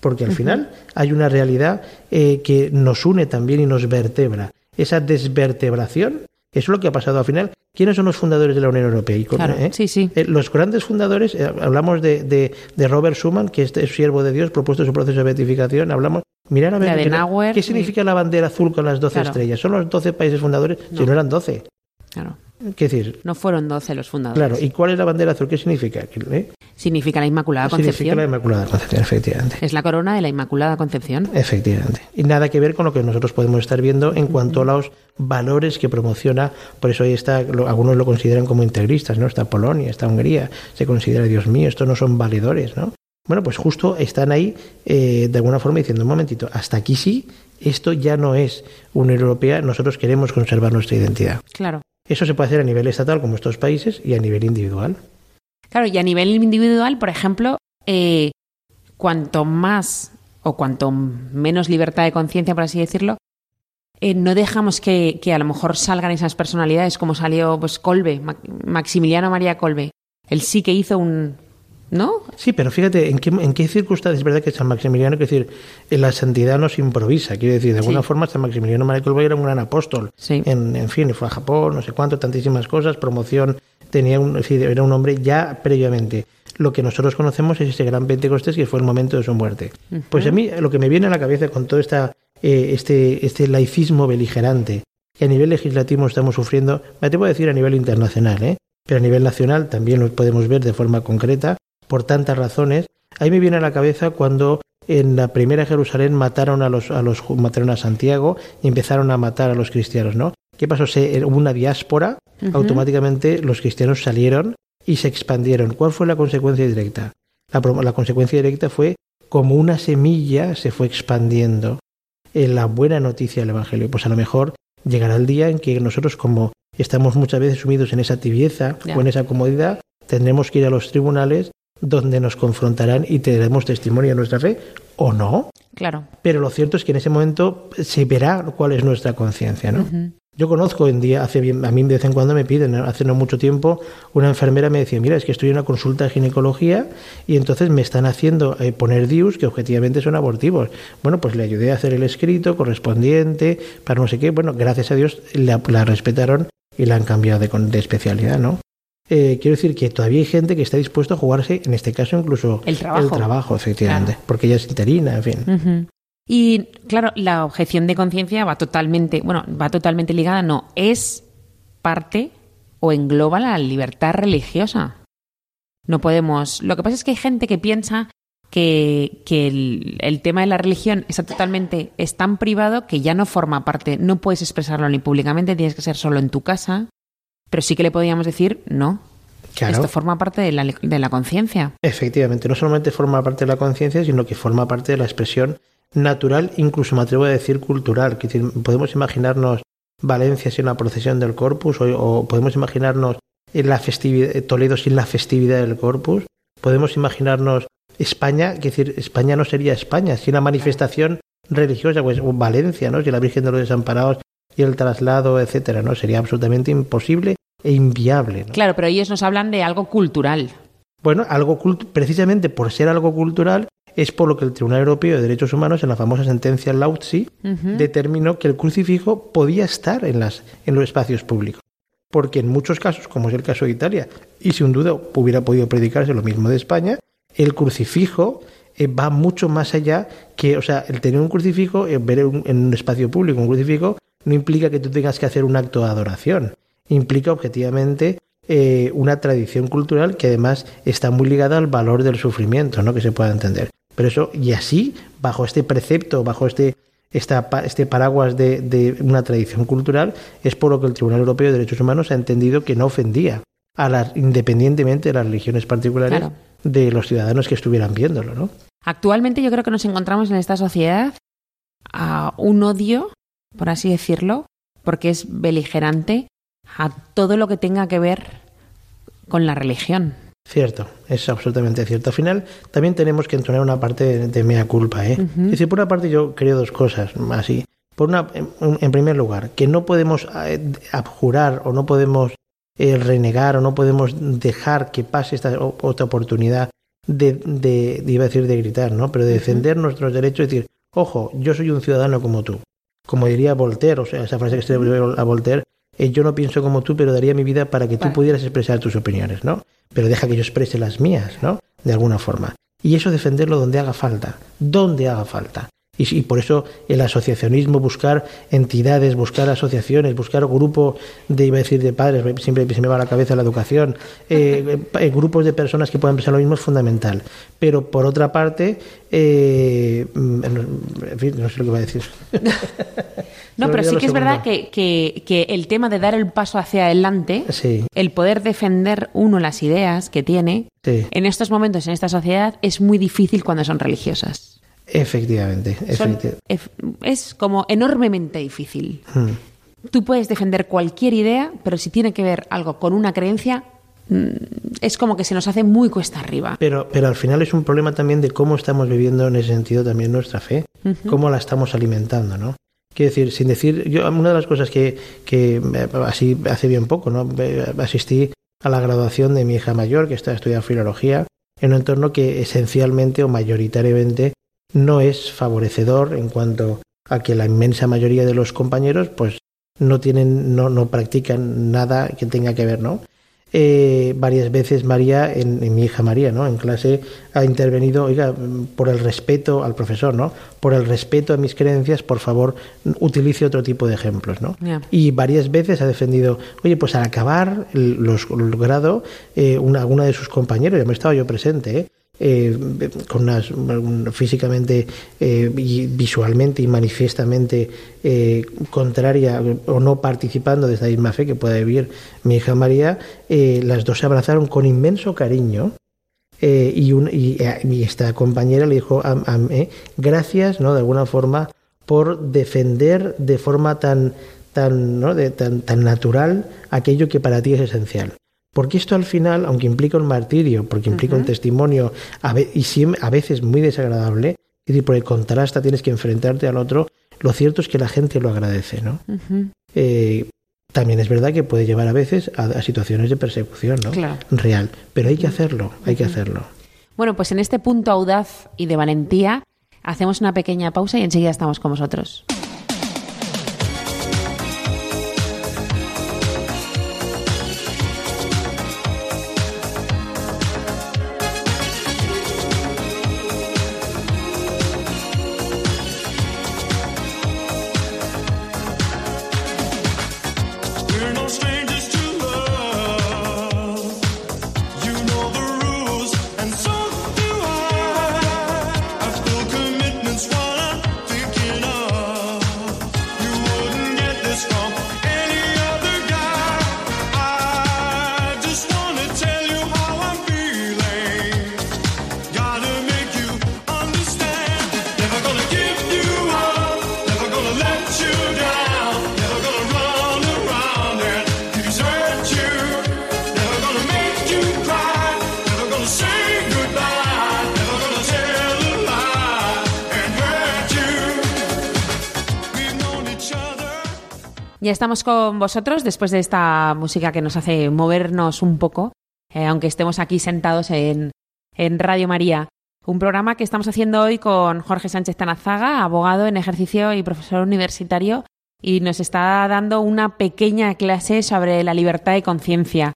C: Porque al uh -huh. final hay una realidad eh, que nos une también y nos vertebra. Esa desvertebración, es lo que ha pasado al final. ¿Quiénes son los fundadores de la Unión Europea? Y con,
B: claro,
C: eh,
B: sí, sí.
C: Eh, los grandes fundadores, eh, hablamos de, de, de, Robert Schuman, que es, es siervo de Dios, propuesto su proceso de beatificación, hablamos Mirar a ver
B: de
C: qué,
B: Nauer,
C: qué significa la bandera azul con las 12
B: Claro.
C: estrellas. ¿Son los 12 países fundadores?
B: No.
C: Si no eran 12.
B: Claro.
C: ¿Qué decir?
B: No fueron 12 los fundadores.
C: Claro, ¿y cuál es la bandera azul? ¿Qué significa? ¿Eh?
B: Significa la Inmaculada
C: Significa
B: Concepción.
C: la Inmaculada Concepción, efectivamente.
B: Es la corona de la Inmaculada Concepción.
C: Efectivamente. Y nada que ver con lo que nosotros podemos estar viendo en cuanto a los valores que promociona. Por eso ahí está, lo- algunos lo consideran como integristas, ¿no? Está Polonia, está Hungría, se considera, Dios mío, estos no son valedores, ¿no? Bueno, pues justo están ahí eh, de alguna forma diciendo, un momentito, hasta aquí sí, esto ya no es Unión Europea, nosotros queremos conservar nuestra identidad.
B: Claro.
C: Eso se puede hacer a nivel estatal, como estos países, y a nivel individual.
B: Claro, y a nivel individual, por ejemplo, eh, cuanto más o cuanto menos libertad de conciencia, por así decirlo, eh, no dejamos que, que a lo mejor salgan esas personalidades como salió pues Colbe, Ma- Maximiliano María Colbe. Él sí que hizo un... ¿No?
C: Sí, pero fíjate, ¿en qué, en qué circunstancias es verdad que San Maximiliano, quiero decir, en la santidad no se improvisa? Quiero decir, de alguna
B: Sí.
C: forma San Maximiliano María era un gran apóstol.
B: Sí.
C: En, en fin, fue a Japón, no sé cuánto, tantísimas cosas, promoción, tenía un, era un hombre ya previamente. Lo que nosotros conocemos es ese gran Pentecostés que fue el momento de su muerte. Pues a mí lo que me viene a la cabeza con todo esta, eh, este, este laicismo beligerante que a nivel legislativo estamos sufriendo, me atrevo a decir a nivel internacional, ¿eh? pero a nivel nacional también lo podemos ver de forma concreta, por tantas razones. Ahí me viene a la cabeza cuando en la primera Jerusalén mataron a los, a los mataron a Santiago y empezaron a matar a los cristianos, ¿no? ¿Qué pasó? Se, hubo una diáspora, automáticamente los cristianos salieron y se expandieron. ¿Cuál fue la consecuencia directa? La, consecuencia directa fue como una semilla se fue expandiendo en la buena noticia del Evangelio. Pues a lo mejor llegará el día en que nosotros, como estamos muchas veces sumidos en esa tibieza o en esa comodidad, tendremos que ir a los tribunales donde nos confrontarán y tendremos testimonio de nuestra fe o no.
B: Claro.
C: Pero lo cierto es que en ese momento se verá cuál es nuestra conciencia, ¿no? Yo conozco en día, hace bien, a mí de vez en cuando me piden, hace no mucho tiempo, una enfermera me decía, mira, es que estoy en una consulta de ginecología y entonces me están haciendo eh, poner DIUs que objetivamente son abortivos. Bueno, pues le ayudé a hacer el escrito correspondiente para no sé qué. Bueno, gracias a Dios la, la respetaron y la han cambiado de, de especialidad, ¿no? Eh, quiero decir que todavía hay gente que está dispuesto a jugarse, en este caso incluso
B: El trabajo.
C: el trabajo, efectivamente,
B: Claro.
C: porque ella es interina, en fin.
B: Y claro, la objeción de conciencia va totalmente, bueno, va totalmente ligada, no, es parte o engloba la libertad religiosa. No podemos. Lo que pasa es que hay gente que piensa que, que el, el tema de la religión está totalmente, es tan privado que ya no forma parte, no puedes expresarlo ni públicamente, tienes que ser solo en tu casa. Pero sí que le podríamos decir, no,
C: Claro.
B: esto forma parte de la, de la conciencia.
C: Efectivamente, no solamente forma parte de la conciencia, sino que forma parte de la expresión natural, incluso me atrevo a decir cultural. Que podemos imaginarnos Valencia sin la procesión del Corpus, o, o podemos imaginarnos en la festividad, Toledo sin la festividad del Corpus, podemos imaginarnos España, que decir, España no sería España, si una manifestación religiosa, pues Valencia, ¿no? Si la Virgen de los Desamparados y el traslado, etcétera, ¿no? Sería absolutamente imposible e inviable.
B: Claro, pero ellos nos hablan de algo cultural.
C: Bueno, algo precisamente por ser algo cultural es por lo que el Tribunal Europeo de Derechos Humanos, en la famosa sentencia Lautsi, determinó que el crucifijo podía estar en, las, en los espacios públicos. Porque en muchos casos, como es el caso de Italia, y sin duda hubiera podido predicarse lo mismo de España, el crucifijo eh, va mucho más allá que, o sea, el tener un crucifijo, eh, ver en un espacio público un crucifijo, no implica que tú tengas que hacer un acto de adoración. Implica objetivamente eh, una tradición cultural que además está muy ligada al valor del sufrimiento, ¿no? Que se pueda entender. Pero eso, y así, bajo este precepto, bajo este, esta, este paraguas de, una tradición cultural, es por lo que el Tribunal Europeo de Derechos Humanos ha entendido que no ofendía, a la, independientemente de las religiones particulares, de los ciudadanos que estuvieran viéndolo, ¿no?
B: Actualmente yo creo que nos encontramos en esta sociedad a un odio, por así decirlo, porque es beligerante a todo lo que tenga que ver con la religión.
C: Cierto, es absolutamente cierto. Al final también tenemos que entonar una parte de, mea culpa. ¿eh? Es decir, por una parte yo creo dos cosas así. Por una, en, primer lugar, que no podemos eh, abjurar o no podemos eh, renegar o no podemos dejar que pase esta otra oportunidad de, de, iba a decir de gritar, ¿no? Pero de defender nuestros derechos y decir, ojo, yo soy un ciudadano como tú. Como diría Voltaire, o sea, esa frase que se le a Voltaire, eh, yo no pienso como tú, pero daría mi vida para que tú pudieras expresar tus opiniones, ¿no? Pero deja que yo exprese las mías, ¿no? De alguna forma. Y eso defenderlo donde haga falta, donde haga falta. Y, por eso el asociacionismo, buscar entidades, buscar asociaciones, buscar grupos de, iba a decir, de padres, siempre se me va a la cabeza la educación, eh, eh, grupos de personas que puedan pensar lo mismo es fundamental. Pero por otra parte, eh, mm, en fin, no sé lo que va a decir.
B: No, pero sí que es verdad que, que, el tema de dar el paso hacia adelante, el poder defender uno las ideas que tiene, en estos momentos, en esta sociedad, es muy difícil cuando son religiosas.
C: Efectivamente.
B: es como enormemente difícil. Hmm. Tú puedes defender cualquier idea, pero si tiene que ver algo con una creencia, mm, es como que se nos hace muy cuesta arriba.
C: Pero, pero al final es un problema también de cómo estamos viviendo en ese sentido también nuestra fe, cómo la estamos alimentando, ¿no? Quiero decir, sin decir, yo una de las cosas que, que así hace bien poco, ¿no? Asistí a la graduación de mi hija mayor, que está estudiando filología, en un entorno que esencialmente o mayoritariamente no es favorecedor en cuanto a que la inmensa mayoría de los compañeros pues no tienen no, no practican nada que tenga que ver no eh, varias veces María en, mi hija María no en clase ha intervenido oiga por el respeto al profesor no por el respeto a mis creencias por favor utilice otro tipo de ejemplos no y varias veces ha defendido oye pues al acabar los, el grado eh, una, alguna de sus compañeros ya me estaba yo presente ¿eh? Eh, con unas, físicamente eh, y visualmente y manifiestamente eh, contraria o no participando de esta misma fe que puede vivir mi hija María, las dos se abrazaron con inmenso cariño. y, y, esta compañera le dijo a, gracias no de alguna forma por defender de forma tan tan, ¿no? de, tan, tan natural aquello que para ti es esencial porque esto al final, aunque implica un martirio, porque implica un testimonio y a veces muy desagradable, es decir, por el contraste tienes que enfrentarte al otro, lo cierto es que la gente lo agradece, ¿no? Eh, también es verdad que puede llevar a veces a, situaciones de persecución, ¿no? Real, pero hay que hacerlo, hay que hacerlo.
B: Bueno, pues en este punto audaz y de valentía hacemos una pequeña pausa y enseguida estamos con vosotros. Estamos con vosotros después de esta música que nos hace movernos un poco, eh, aunque estemos aquí sentados en, en Radio María. Un programa que estamos haciendo hoy con Jorge Sánchez Tanazaga, abogado en ejercicio y profesor universitario, y nos está dando una pequeña clase sobre la libertad de conciencia.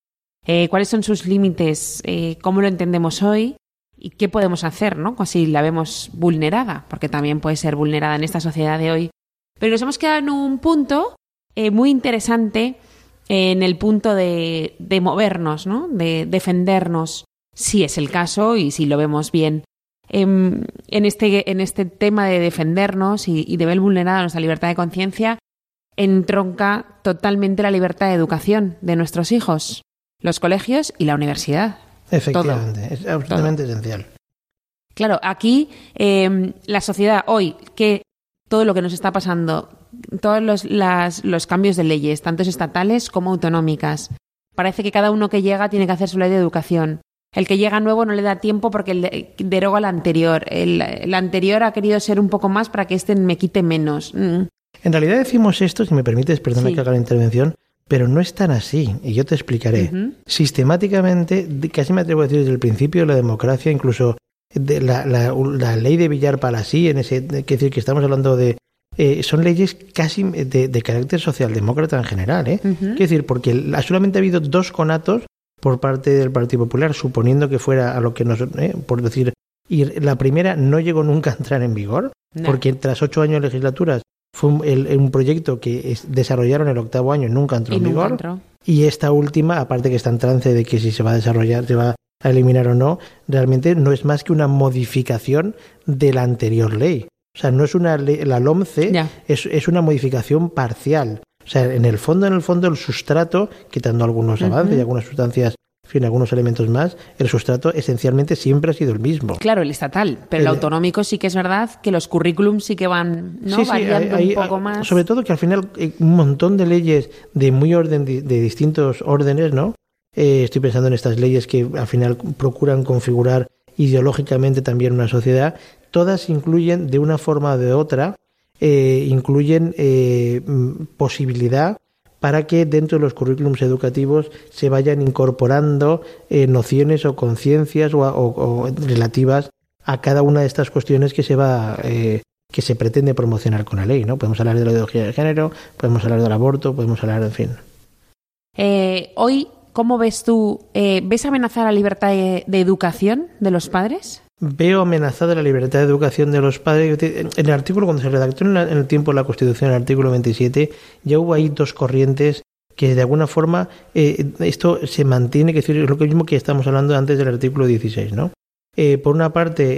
B: Eh, ¿Cuáles son sus límites? Eh, ¿Cómo lo entendemos hoy? ¿Y qué podemos hacer ¿no? si la vemos vulnerada? Porque también puede ser vulnerada en esta sociedad de hoy. Pero nos hemos quedado en un punto eh, muy interesante en el punto de, de movernos, ¿no? de defendernos, si es el caso y si lo vemos bien. En, en, este, en este tema de defendernos y, y de ver vulnerada nuestra libertad de conciencia, entronca totalmente la libertad de educación de nuestros hijos, los colegios y la universidad.
C: Efectivamente, es absolutamente esencial.
B: Claro, aquí eh, la sociedad hoy, que todo lo que nos está pasando, todos los, las, los cambios de leyes, tanto estatales como autonómicas, parece que cada uno que llega tiene que hacer su ley de educación. El que llega nuevo no le da tiempo porque deroga la anterior. El, el, anterior ha querido ser un poco más para que este me quite menos. Mm.
C: En realidad decimos esto, si me permites, perdona sí. que haga la intervención, pero no es tan así, y yo te explicaré. Uh -huh. Sistemáticamente, casi me atrevo a decir desde el principio la democracia, incluso de la, la, la ley de Villar Palasí, en ese, que decir que estamos hablando de eh, son leyes casi de, de, carácter socialdemócrata en general, ¿eh? Uh -huh. Quiero decir, porque solamente ha habido dos conatos por parte del Partido Popular, suponiendo que fuera a lo que nos, eh, por decir, y la primera no llegó nunca a entrar en vigor, no. porque tras ocho años de legislaturas fue un, el, un proyecto que es, desarrollaron el octavo año y nunca entró
B: y
C: en vigor.
B: Entró.
C: Y esta última, aparte que está en trance de que si se va a desarrollar, se va a eliminar o no, realmente no es más que una modificación de la anterior ley. O sea, no es una ley, la LOMCE es, es, una modificación parcial. O sea, en el fondo, en el fondo, el sustrato, quitando algunos uh -huh. avances y algunas sustancias en fin, algunos elementos más, el sustrato esencialmente siempre ha sido el mismo.
B: Claro, el estatal, pero el, el autonómico sí que es verdad que los currículums sí que van ¿no? sí, variando
C: hay,
B: un poco más.
C: Sobre todo que al final un montón de leyes de muy orden, de, de distintos órdenes, ¿no? Eh, estoy pensando en estas leyes que al final procuran configurar ideológicamente también una sociedad, todas incluyen de una forma o de otra, eh, incluyen eh, posibilidad para que dentro de los currículums educativos se vayan incorporando eh, nociones o conciencias o, relativas a cada una de estas cuestiones que se va que se pretende promocionar con la ley, ¿no? Podemos hablar de la ideología de género, podemos hablar del aborto, podemos hablar, en fin.
B: Eh, hoy, ¿cómo ves tú? Eh, ¿Ves amenazar la libertad de, educación de los padres?
C: veo amenazada la libertad de educación de los padres. En el artículo, cuando se redactó en, la, en el tiempo de la Constitución, el artículo 27, ya hubo ahí dos corrientes que de alguna forma eh, esto se mantiene, que es lo mismo que estamos hablando antes del artículo 16, ¿no? Eh, por una parte,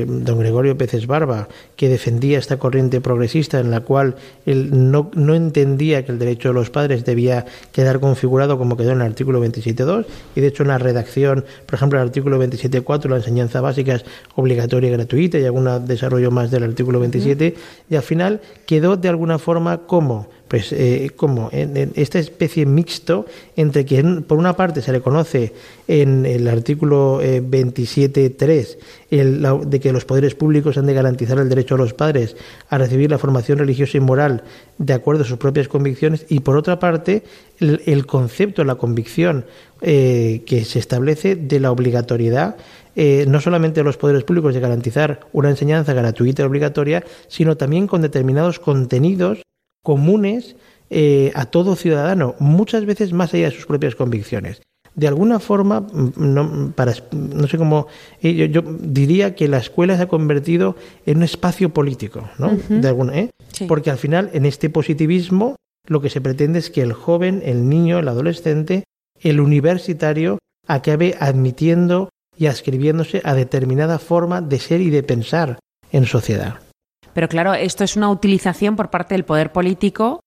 C: eh, don Gregorio Peces Barba, que defendía esta corriente progresista en la cual él no, no, entendía que el derecho de los padres debía quedar configurado como quedó en el artículo 27.2, y de hecho en la redacción, por ejemplo, el artículo 27.4, la enseñanza básica es obligatoria y gratuita, y algún desarrollo más del artículo 27, uh -huh. y al final quedó de alguna forma como pues eh, como en, en, esta especie mixto entre que por una parte se le conoce en el artículo eh, 27.3 el, la, de que los poderes públicos han de garantizar el derecho a los padres a recibir la formación religiosa y moral de acuerdo a sus propias convicciones y por otra parte el, el concepto, la convicción eh, que se establece de la obligatoriedad eh, no solamente a los poderes públicos de garantizar una enseñanza gratuita y obligatoria, sino también con determinados contenidos comunes eh, a todo ciudadano, muchas veces más allá de sus propias convicciones. De alguna forma, no, para, no sé cómo, eh, yo, yo, diría que la escuela se ha convertido en un espacio político, ¿no? Uh -huh. de alguna, ¿eh? sí. Porque al final, en este positivismo, lo que se pretende es que el joven, el niño, el adolescente, el universitario, acabe admitiendo y ascribiéndose a determinada forma de ser y de pensar en sociedad.
B: Pero claro, esto es una utilización por parte del poder político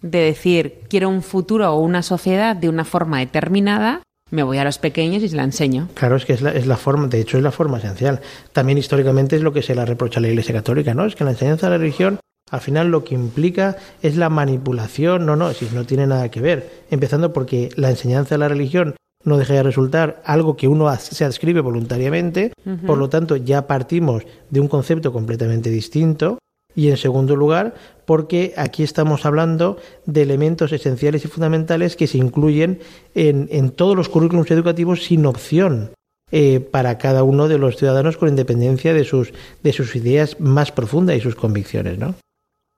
B: de decir, quiero un futuro o una sociedad de una forma determinada, me voy a los pequeños y se la enseño.
C: Claro, es que es la, es la forma, de hecho es la forma esencial. También históricamente es lo que se le reprocha a la Iglesia Católica, ¿no? Es que la enseñanza de la religión al final lo que implica es la manipulación, no, no, si no tiene nada que ver. Empezando porque la enseñanza de la religión no deja de resultar algo que uno se adscribe voluntariamente, uh -huh. por lo tanto ya partimos de un concepto completamente distinto Y en segundo lugar, porque aquí estamos hablando de elementos esenciales y fundamentales que se incluyen en, en todos los currículums educativos sin opción eh, para cada uno de los ciudadanos con independencia de sus, de sus ideas más profundas y sus convicciones, ¿no?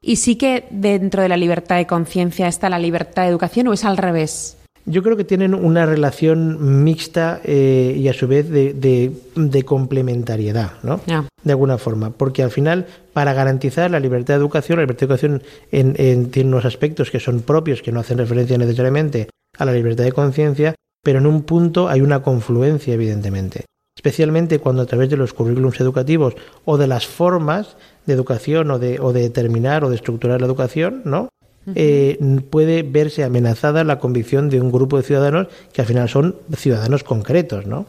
B: ¿Y sí que dentro de la libertad de conciencia está la libertad de educación o es al revés?
C: Yo creo que tienen una relación mixta eh, y a su vez de, de, complementariedad, ¿no? De alguna forma, porque al final, para garantizar la libertad de educación, la libertad de educación en, tiene unos aspectos que son propios, que no hacen referencia necesariamente a la libertad de conciencia, pero en un punto hay una confluencia, evidentemente. Especialmente cuando a través de los currículums educativos o de las formas de educación o de, o de determinar o de estructurar la educación, ¿no? Eh, puede verse amenazada la convicción de un grupo de ciudadanos que al final son ciudadanos concretos, ¿no?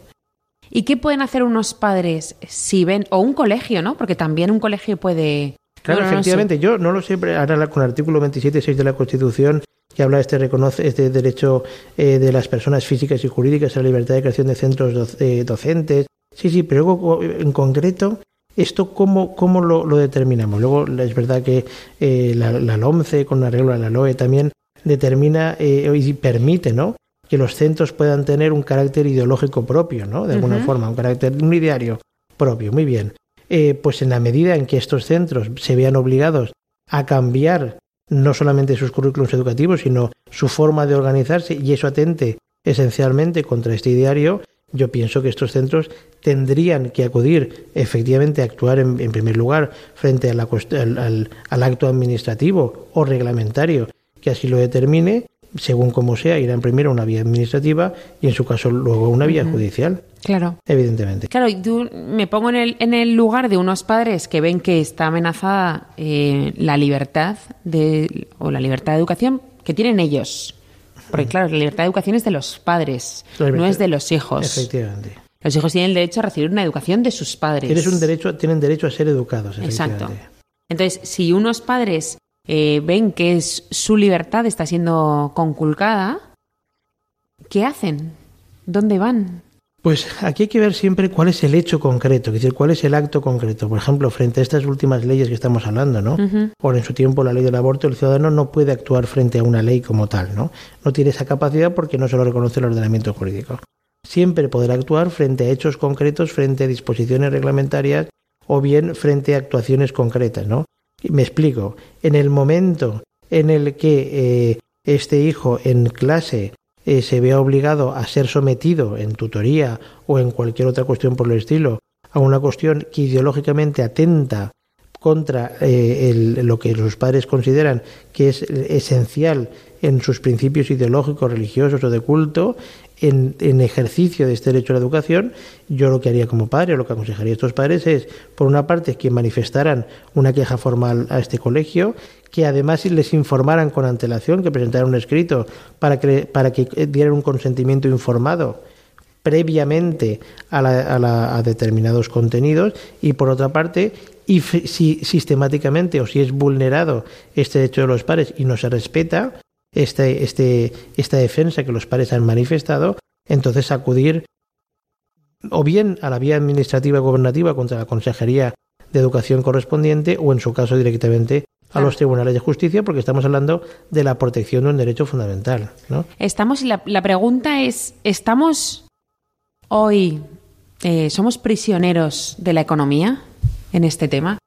B: ¿Y qué pueden hacer unos padres si ven, o un colegio, ¿no? Porque también un colegio puede...
C: Claro, efectivamente, yo no lo sé, ahora con el artículo 27.6 de la Constitución que habla de este, reconoce, este derecho eh, de las personas físicas y jurídicas a la libertad de creación de centros eh, docentes. Sí, sí, pero en concreto ¿Esto cómo, cómo lo, determinamos? Luego es verdad que eh, la, la, LOMCE con arreglo a la LOE también determina eh, y permite ¿no? que los centros puedan tener un carácter ideológico propio, ¿no? de alguna forma, un carácter, un ideario propio. Muy bien. Eh, pues en la medida en que estos centros se vean obligados a cambiar no solamente sus currículos educativos, sino su forma de organizarse y eso atente esencialmente contra este ideario, yo pienso que estos centros tendrían que acudir efectivamente a actuar en, primer lugar frente al, al, acto administrativo o reglamentario que así lo determine, según como sea, irán primero a una vía administrativa y en su caso luego a una vía judicial.
B: Claro.
C: Evidentemente.
B: Claro, y tú me pongo en el, en el lugar de unos padres que ven que está amenazada eh, la libertad de, o la libertad de educación que tienen ellos. Porque claro, la libertad de educación es de los padres, no es de los hijos.
C: Efectivamente.
B: Los hijos tienen el derecho a recibir una educación de sus padres.
C: un derecho, tienen derecho a ser educados.
B: Exacto. Entonces, si unos padres eh, ven que es, su libertad está siendo conculcada, ¿qué hacen? ¿Dónde van?
C: Pues aquí hay que ver siempre cuál es el hecho concreto, es decir, cuál es el acto concreto. Por ejemplo, frente a estas últimas leyes que estamos hablando, ¿no? O en su tiempo la ley del aborto, el ciudadano no puede actuar frente a una ley como tal, ¿no? No tiene esa capacidad porque no se lo reconoce el ordenamiento jurídico siempre podrá actuar frente a hechos concretos, frente a disposiciones reglamentarias o bien frente a actuaciones concretas, ¿no? Me explico. En el momento en el que eh, este hijo en clase eh, se vea obligado a ser sometido en tutoría o en cualquier otra cuestión por el estilo a una cuestión que ideológicamente atenta contra eh, lo que los padres consideran que es esencial en sus principios ideológicos, religiosos o de culto, en, ejercicio de este derecho a la educación, yo lo que haría como padre, o lo que aconsejaría a estos padres es, por una parte, que manifestaran una queja formal a este colegio, que además les informaran con antelación, que presentaran un escrito para que, para que dieran un consentimiento informado previamente a, determinados contenidos y por otra parte y si sistemáticamente o si es vulnerado este derecho de los padres y no se respeta este, este, esta defensa que los padres han manifestado, entonces acudir o bien a la vía administrativa gobernativa contra la Consejería de Educación correspondiente o en su caso directamente a los tribunales de justicia porque estamos hablando de la protección de un derecho fundamental. ¿no?
B: Estamos, la, la pregunta es, ¿estamos hoy, eh, somos prisioneros de la economía en este tema?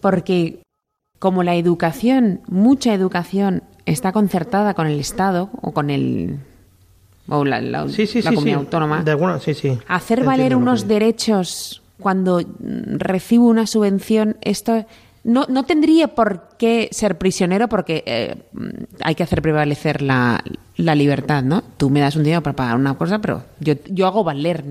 B: Porque como la educación, mucha educación está concertada con el Estado o con el o la, comunidad autónoma. Hacer valer unos derechos cuando recibo una subvención, esto no, no tendría por qué ser prisionero porque eh, hay que hacer prevalecer la, la, libertad, ¿no? Tú me das un dinero para pagar una cosa, pero yo, yo hago valer.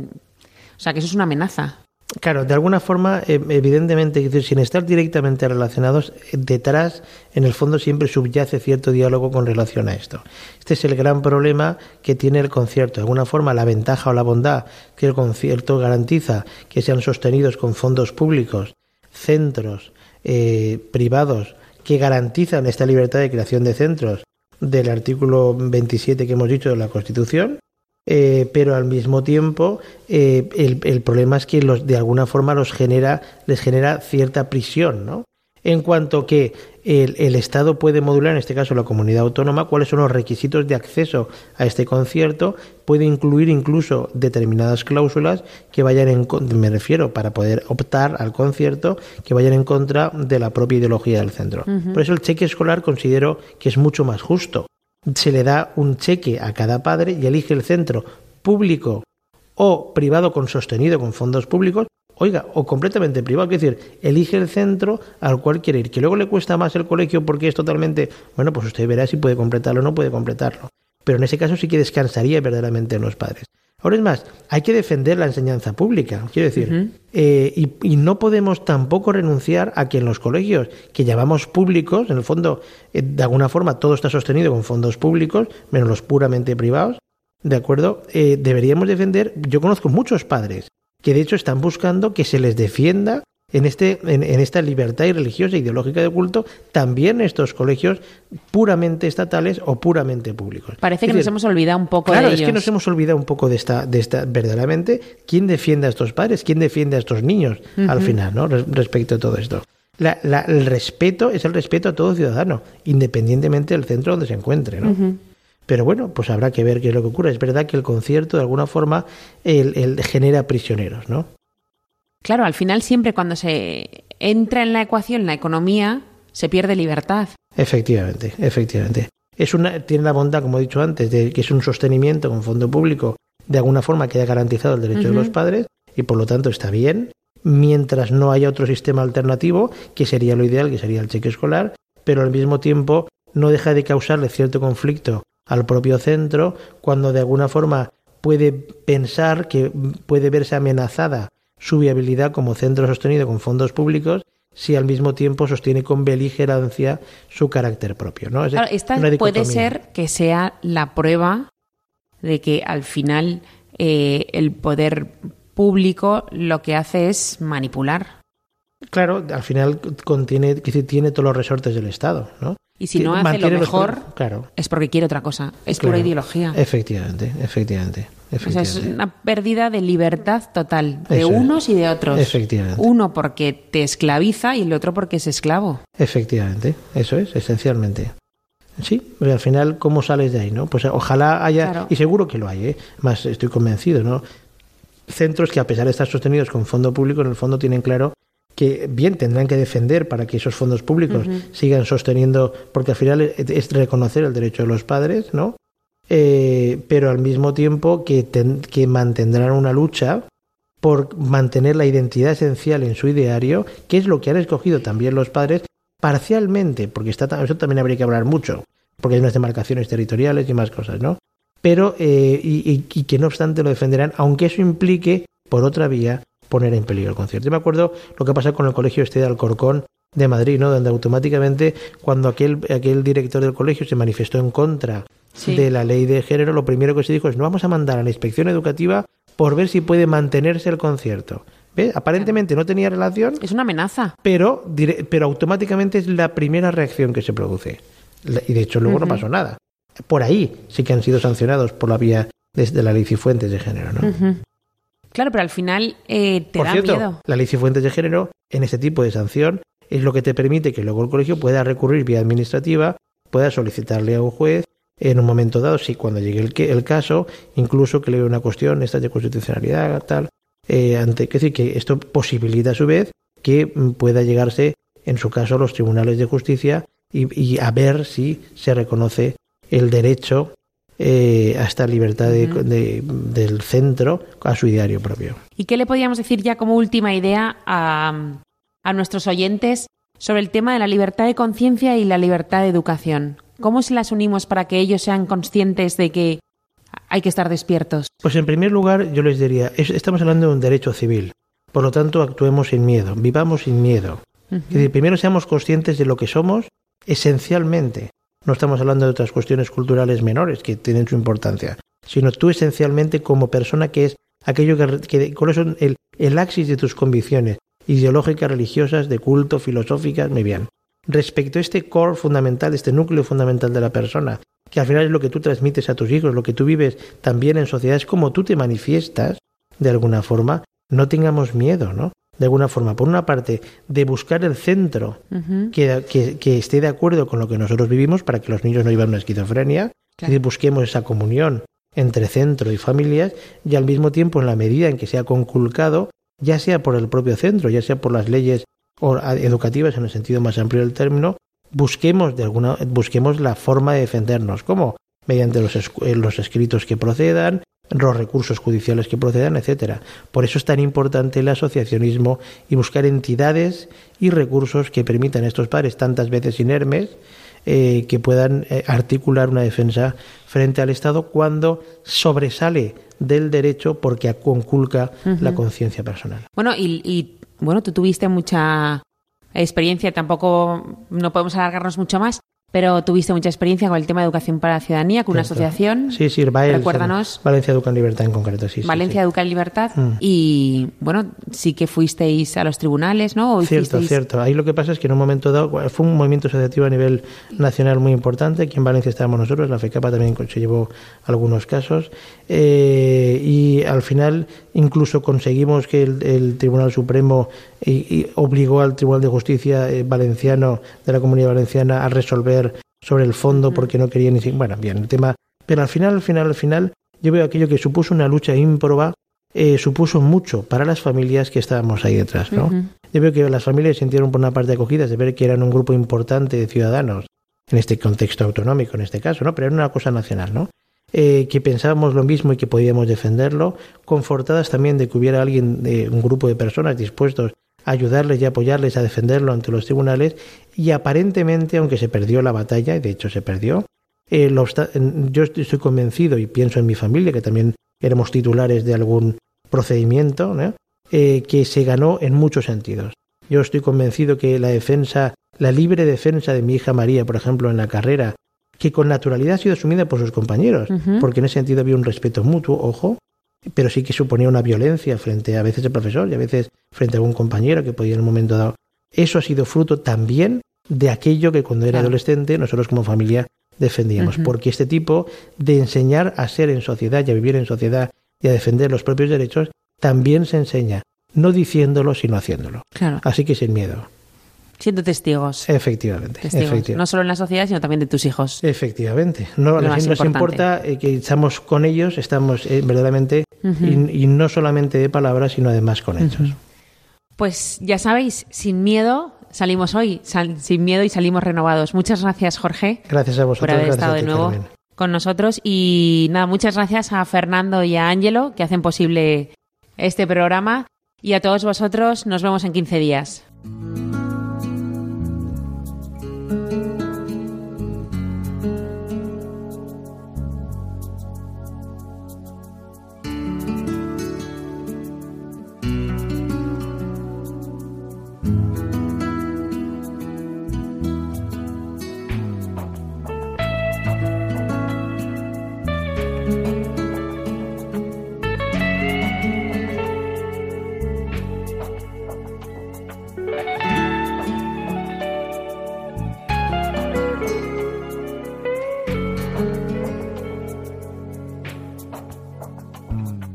B: O sea, que eso es una amenaza.
C: Claro, de alguna forma, eh, evidentemente, sin estar directamente relacionados, eh, detrás, en el fondo, siempre subyace cierto diálogo con relación a esto. Este es el gran problema que tiene el concierto. De alguna forma, la ventaja o la bondad que el concierto garantiza que sean sostenidos con fondos públicos, centros eh, privados que garantizan esta libertad de creación de centros del artículo 27 que hemos dicho de la Constitución, eh, pero al mismo tiempo eh, el, el, problema es que los, de alguna forma los genera, les genera cierta prisión, ¿no? En cuanto que el, Estado puede modular, en este caso la comunidad autónoma, cuáles son los requisitos de acceso a este concierto, puede incluir incluso determinadas cláusulas que vayan en me refiero para poder optar al concierto que vayan en contra de la propia ideología del centro. Por eso el cheque escolar considero que es mucho más justo. Se le da un cheque a cada padre y elige el centro público o privado con sostenido con fondos públicos oiga, o completamente privado, es decir, elige el centro al cual quiere ir, que luego le cuesta más el colegio porque es totalmente, bueno, pues usted verá si puede completarlo o no puede completarlo. Pero en ese caso sí que descansaría verdaderamente en los padres. Ahora es más, hay que defender la enseñanza pública, quiero decir, eh, y, no podemos tampoco renunciar a que en los colegios que llamamos públicos, en el fondo, eh, de alguna forma todo está sostenido con fondos públicos, menos los puramente privados, ¿de acuerdo? Eh, deberíamos defender, yo conozco muchos padres que de hecho están buscando que se les defienda en, este, en, esta libertad religiosa e ideológica de culto también estos colegios puramente estatales o puramente públicos.
B: Parece que nos hemos olvidado un poco
C: de
B: ellos.
C: es que nos hemos olvidado un poco de esta, de esta verdaderamente, ¿quién defiende a estos padres? ¿Quién defiende a estos niños al final, ¿no? respecto a todo esto? el respeto es el respeto a todo ciudadano, independientemente del centro donde se encuentre, ¿no? Pero bueno, pues habrá que ver qué es lo que ocurre. Es verdad que el concierto, de alguna forma, el, genera prisioneros, ¿no?
B: Claro, al final siempre cuando se entra en la ecuación la economía, se pierde libertad.
C: Efectivamente, efectivamente. Es una, tiene la bondad, como he dicho antes, de que es un sostenimiento con fondo público, de alguna forma queda garantizado el derecho de los padres y por lo tanto está bien, mientras no haya otro sistema alternativo, que sería lo ideal, que sería el cheque escolar, pero al mismo tiempo no deja de causarle cierto conflicto al propio centro cuando de alguna forma puede pensar que puede verse amenazada su viabilidad como centro sostenido con fondos públicos si al mismo tiempo sostiene con beligerancia su carácter propio. ¿no?
B: esta puede ser que sea la prueba de que al final eh, el poder público lo que hace es manipular.
C: Claro, al final contiene, tiene todos los resortes del Estado, ¿no?
B: Y si no hace lo mejor, claro. es porque quiere otra cosa. Es pura ideología.
C: Efectivamente, efectivamente.
B: Es una pérdida de libertad total de unos y de otros.
C: Efectivamente.
B: Uno porque te esclaviza y el otro porque es esclavo.
C: Efectivamente, eso es, esencialmente. Sí, pero al final, ¿cómo sales de ahí? no Pues ojalá haya, y seguro que lo hay, ¿eh? más estoy convencido, ¿no? Centros que a pesar de estar sostenidos con fondo público, en el fondo tienen claro que bien tendrán que defender para que esos fondos públicos sigan sosteniendo, porque al final es reconocer el derecho de los padres, ¿no? Eh, pero al mismo tiempo que, que mantendrán una lucha por mantener la identidad esencial en su ideario, que es lo que han escogido también los padres, parcialmente, porque está, eso también habría que hablar mucho, porque hay unas demarcaciones territoriales y más cosas, ¿no? Pero, eh, y que no obstante lo defenderán, aunque eso implique, por otra vía, poner en peligro el concierto. Yo me acuerdo lo que pasa con el colegio este de Alcorcón de Madrid, ¿no? Donde automáticamente cuando aquel, aquel director del colegio se manifestó en contra de la ley de género, lo primero que se dijo es no vamos a mandar a la inspección educativa por ver si puede mantenerse el concierto. ¿Ves? Aparentemente no tenía relación.
B: Es una amenaza.
C: Pero, pero automáticamente es la primera reacción que se produce. Y de hecho luego no pasó nada. Por ahí sí que han sido sancionados por la vía desde la ley Cifuentes de género, ¿no?
B: Claro, pero al final eh, te da miedo.
C: La ley Cifuentes de género, en este tipo de sanción, es lo que te permite que luego el colegio pueda recurrir vía administrativa, pueda solicitarle a un juez en un momento dado, si cuando llegue el, el caso, incluso que le vea una cuestión, esta de constitucionalidad, tal, eh, ante, es decir, que esto posibilita a su vez que mm, pueda llegarse, en su caso, a los tribunales de justicia y a ver si se reconoce el derecho eh, a esta libertad del centro a su ideario propio.
B: ¿Y qué le podríamos decir ya como última idea a, a nuestros oyentes sobre el tema de la libertad de conciencia y la libertad de educación? ¿Cómo se las unimos para que ellos sean conscientes de que hay que estar despiertos?
C: Pues en primer lugar yo les diría, estamos hablando de un derecho civil, por lo tanto actuemos sin miedo, vivamos sin miedo. primero seamos conscientes de lo que somos esencialmente, no estamos hablando de otras cuestiones culturales menores que tienen su importancia, sino tú esencialmente como persona que es aquello que, que son el, el axis de tus convicciones ideológicas, religiosas, de culto, filosóficas, muy bien. Respecto a este core fundamental, este núcleo fundamental de la persona, que al final es lo que tú transmites a tus hijos, lo que tú vives también en sociedades, como tú te manifiestas, de alguna forma, no tengamos miedo, ¿no? de alguna forma, por una parte, de buscar el centro que, que, esté de acuerdo con lo que nosotros vivimos para que los niños no vivan una esquizofrenia, y busquemos esa comunión entre centro y familias y al mismo tiempo en la medida en que sea conculcado, ya sea por el propio centro, ya sea por las leyes educativas en el sentido más amplio del término, busquemos de alguna busquemos la forma de defendernos, ¿cómo? Mediante los, eh, los escritos que procedan, los recursos judiciales que procedan, etcétera. Por eso es tan importante el asociacionismo y buscar entidades y recursos que permitan a estos padres tantas veces inermes eh, que puedan eh, articular una defensa frente al Estado cuando sobresale del derecho porque conculca la conciencia personal.
B: Bueno, y, bueno, tú tuviste mucha experiencia, tampoco no podemos alargarnos mucho más, pero tuviste mucha experiencia con el tema de educación para la ciudadanía, con una asociación.
C: Sí, sí, Recuérdanos. Valencia Educa en Libertad en concreto, sí.
B: Valencia Educa en Libertad. Mm. Y bueno, sí que fuisteis a los tribunales, ¿no?
C: cierto, cierto. Ahí lo que pasa es que en un momento dado fue un movimiento asociativo a nivel nacional muy importante. Aquí en Valencia estábamos nosotros, la FECAPA también se llevó algunos casos. Eh, y al final incluso conseguimos que el, Tribunal Supremo y, obligó al Tribunal de Justicia eh, valenciano de la Comunidad Valenciana a resolver sobre el fondo porque no quería ni bueno bien el tema pero al final al final al final yo veo aquello que supuso una lucha ímproba eh, supuso mucho para las familias que estábamos ahí detrás no yo veo que las familias sintieron por una parte acogidas de ver que eran un grupo importante de ciudadanos en este contexto autonómico en este caso no pero era una cosa nacional no eh, que pensábamos lo mismo y que podíamos defenderlo, confortadas también de que hubiera alguien, de un grupo de personas dispuestos a ayudarles y apoyarles a defenderlo ante los tribunales. Y aparentemente, aunque se perdió la batalla, y de hecho se perdió, eh, yo estoy convencido y pienso en mi familia, que también éramos titulares de algún procedimiento, eh, que se ganó en muchos sentidos. Yo estoy convencido que la defensa, la libre defensa de mi hija María, por ejemplo, en la carrera, que con naturalidad ha sido asumida por sus compañeros, porque en ese sentido había un respeto mutuo, ojo, pero sí que suponía una violencia frente a veces al profesor y a veces frente a algún compañero que podía en un momento dado. Eso ha sido fruto también de aquello que cuando era adolescente nosotros como familia defendíamos, porque este tipo de enseñar a ser en sociedad y a vivir en sociedad y a defender los propios derechos también se enseña, no diciéndolo, sino haciéndolo. Así que sin miedo.
B: Siendo testigos.
C: Efectivamente,
B: No solo en la sociedad, sino también de tus hijos.
C: Efectivamente. No, nos importa eh, que estamos con ellos, estamos eh, verdaderamente, y, no solamente de palabras, sino además con hechos.
B: Pues ya sabéis, sin miedo salimos hoy, sin miedo y salimos renovados. Muchas gracias, Jorge.
C: Gracias a vosotros.
B: Por haber estado de nuevo con nosotros. Y nada, muchas gracias a Fernando y a Ángelo, que hacen posible este programa. Y a todos vosotros, nos vemos en 15 días.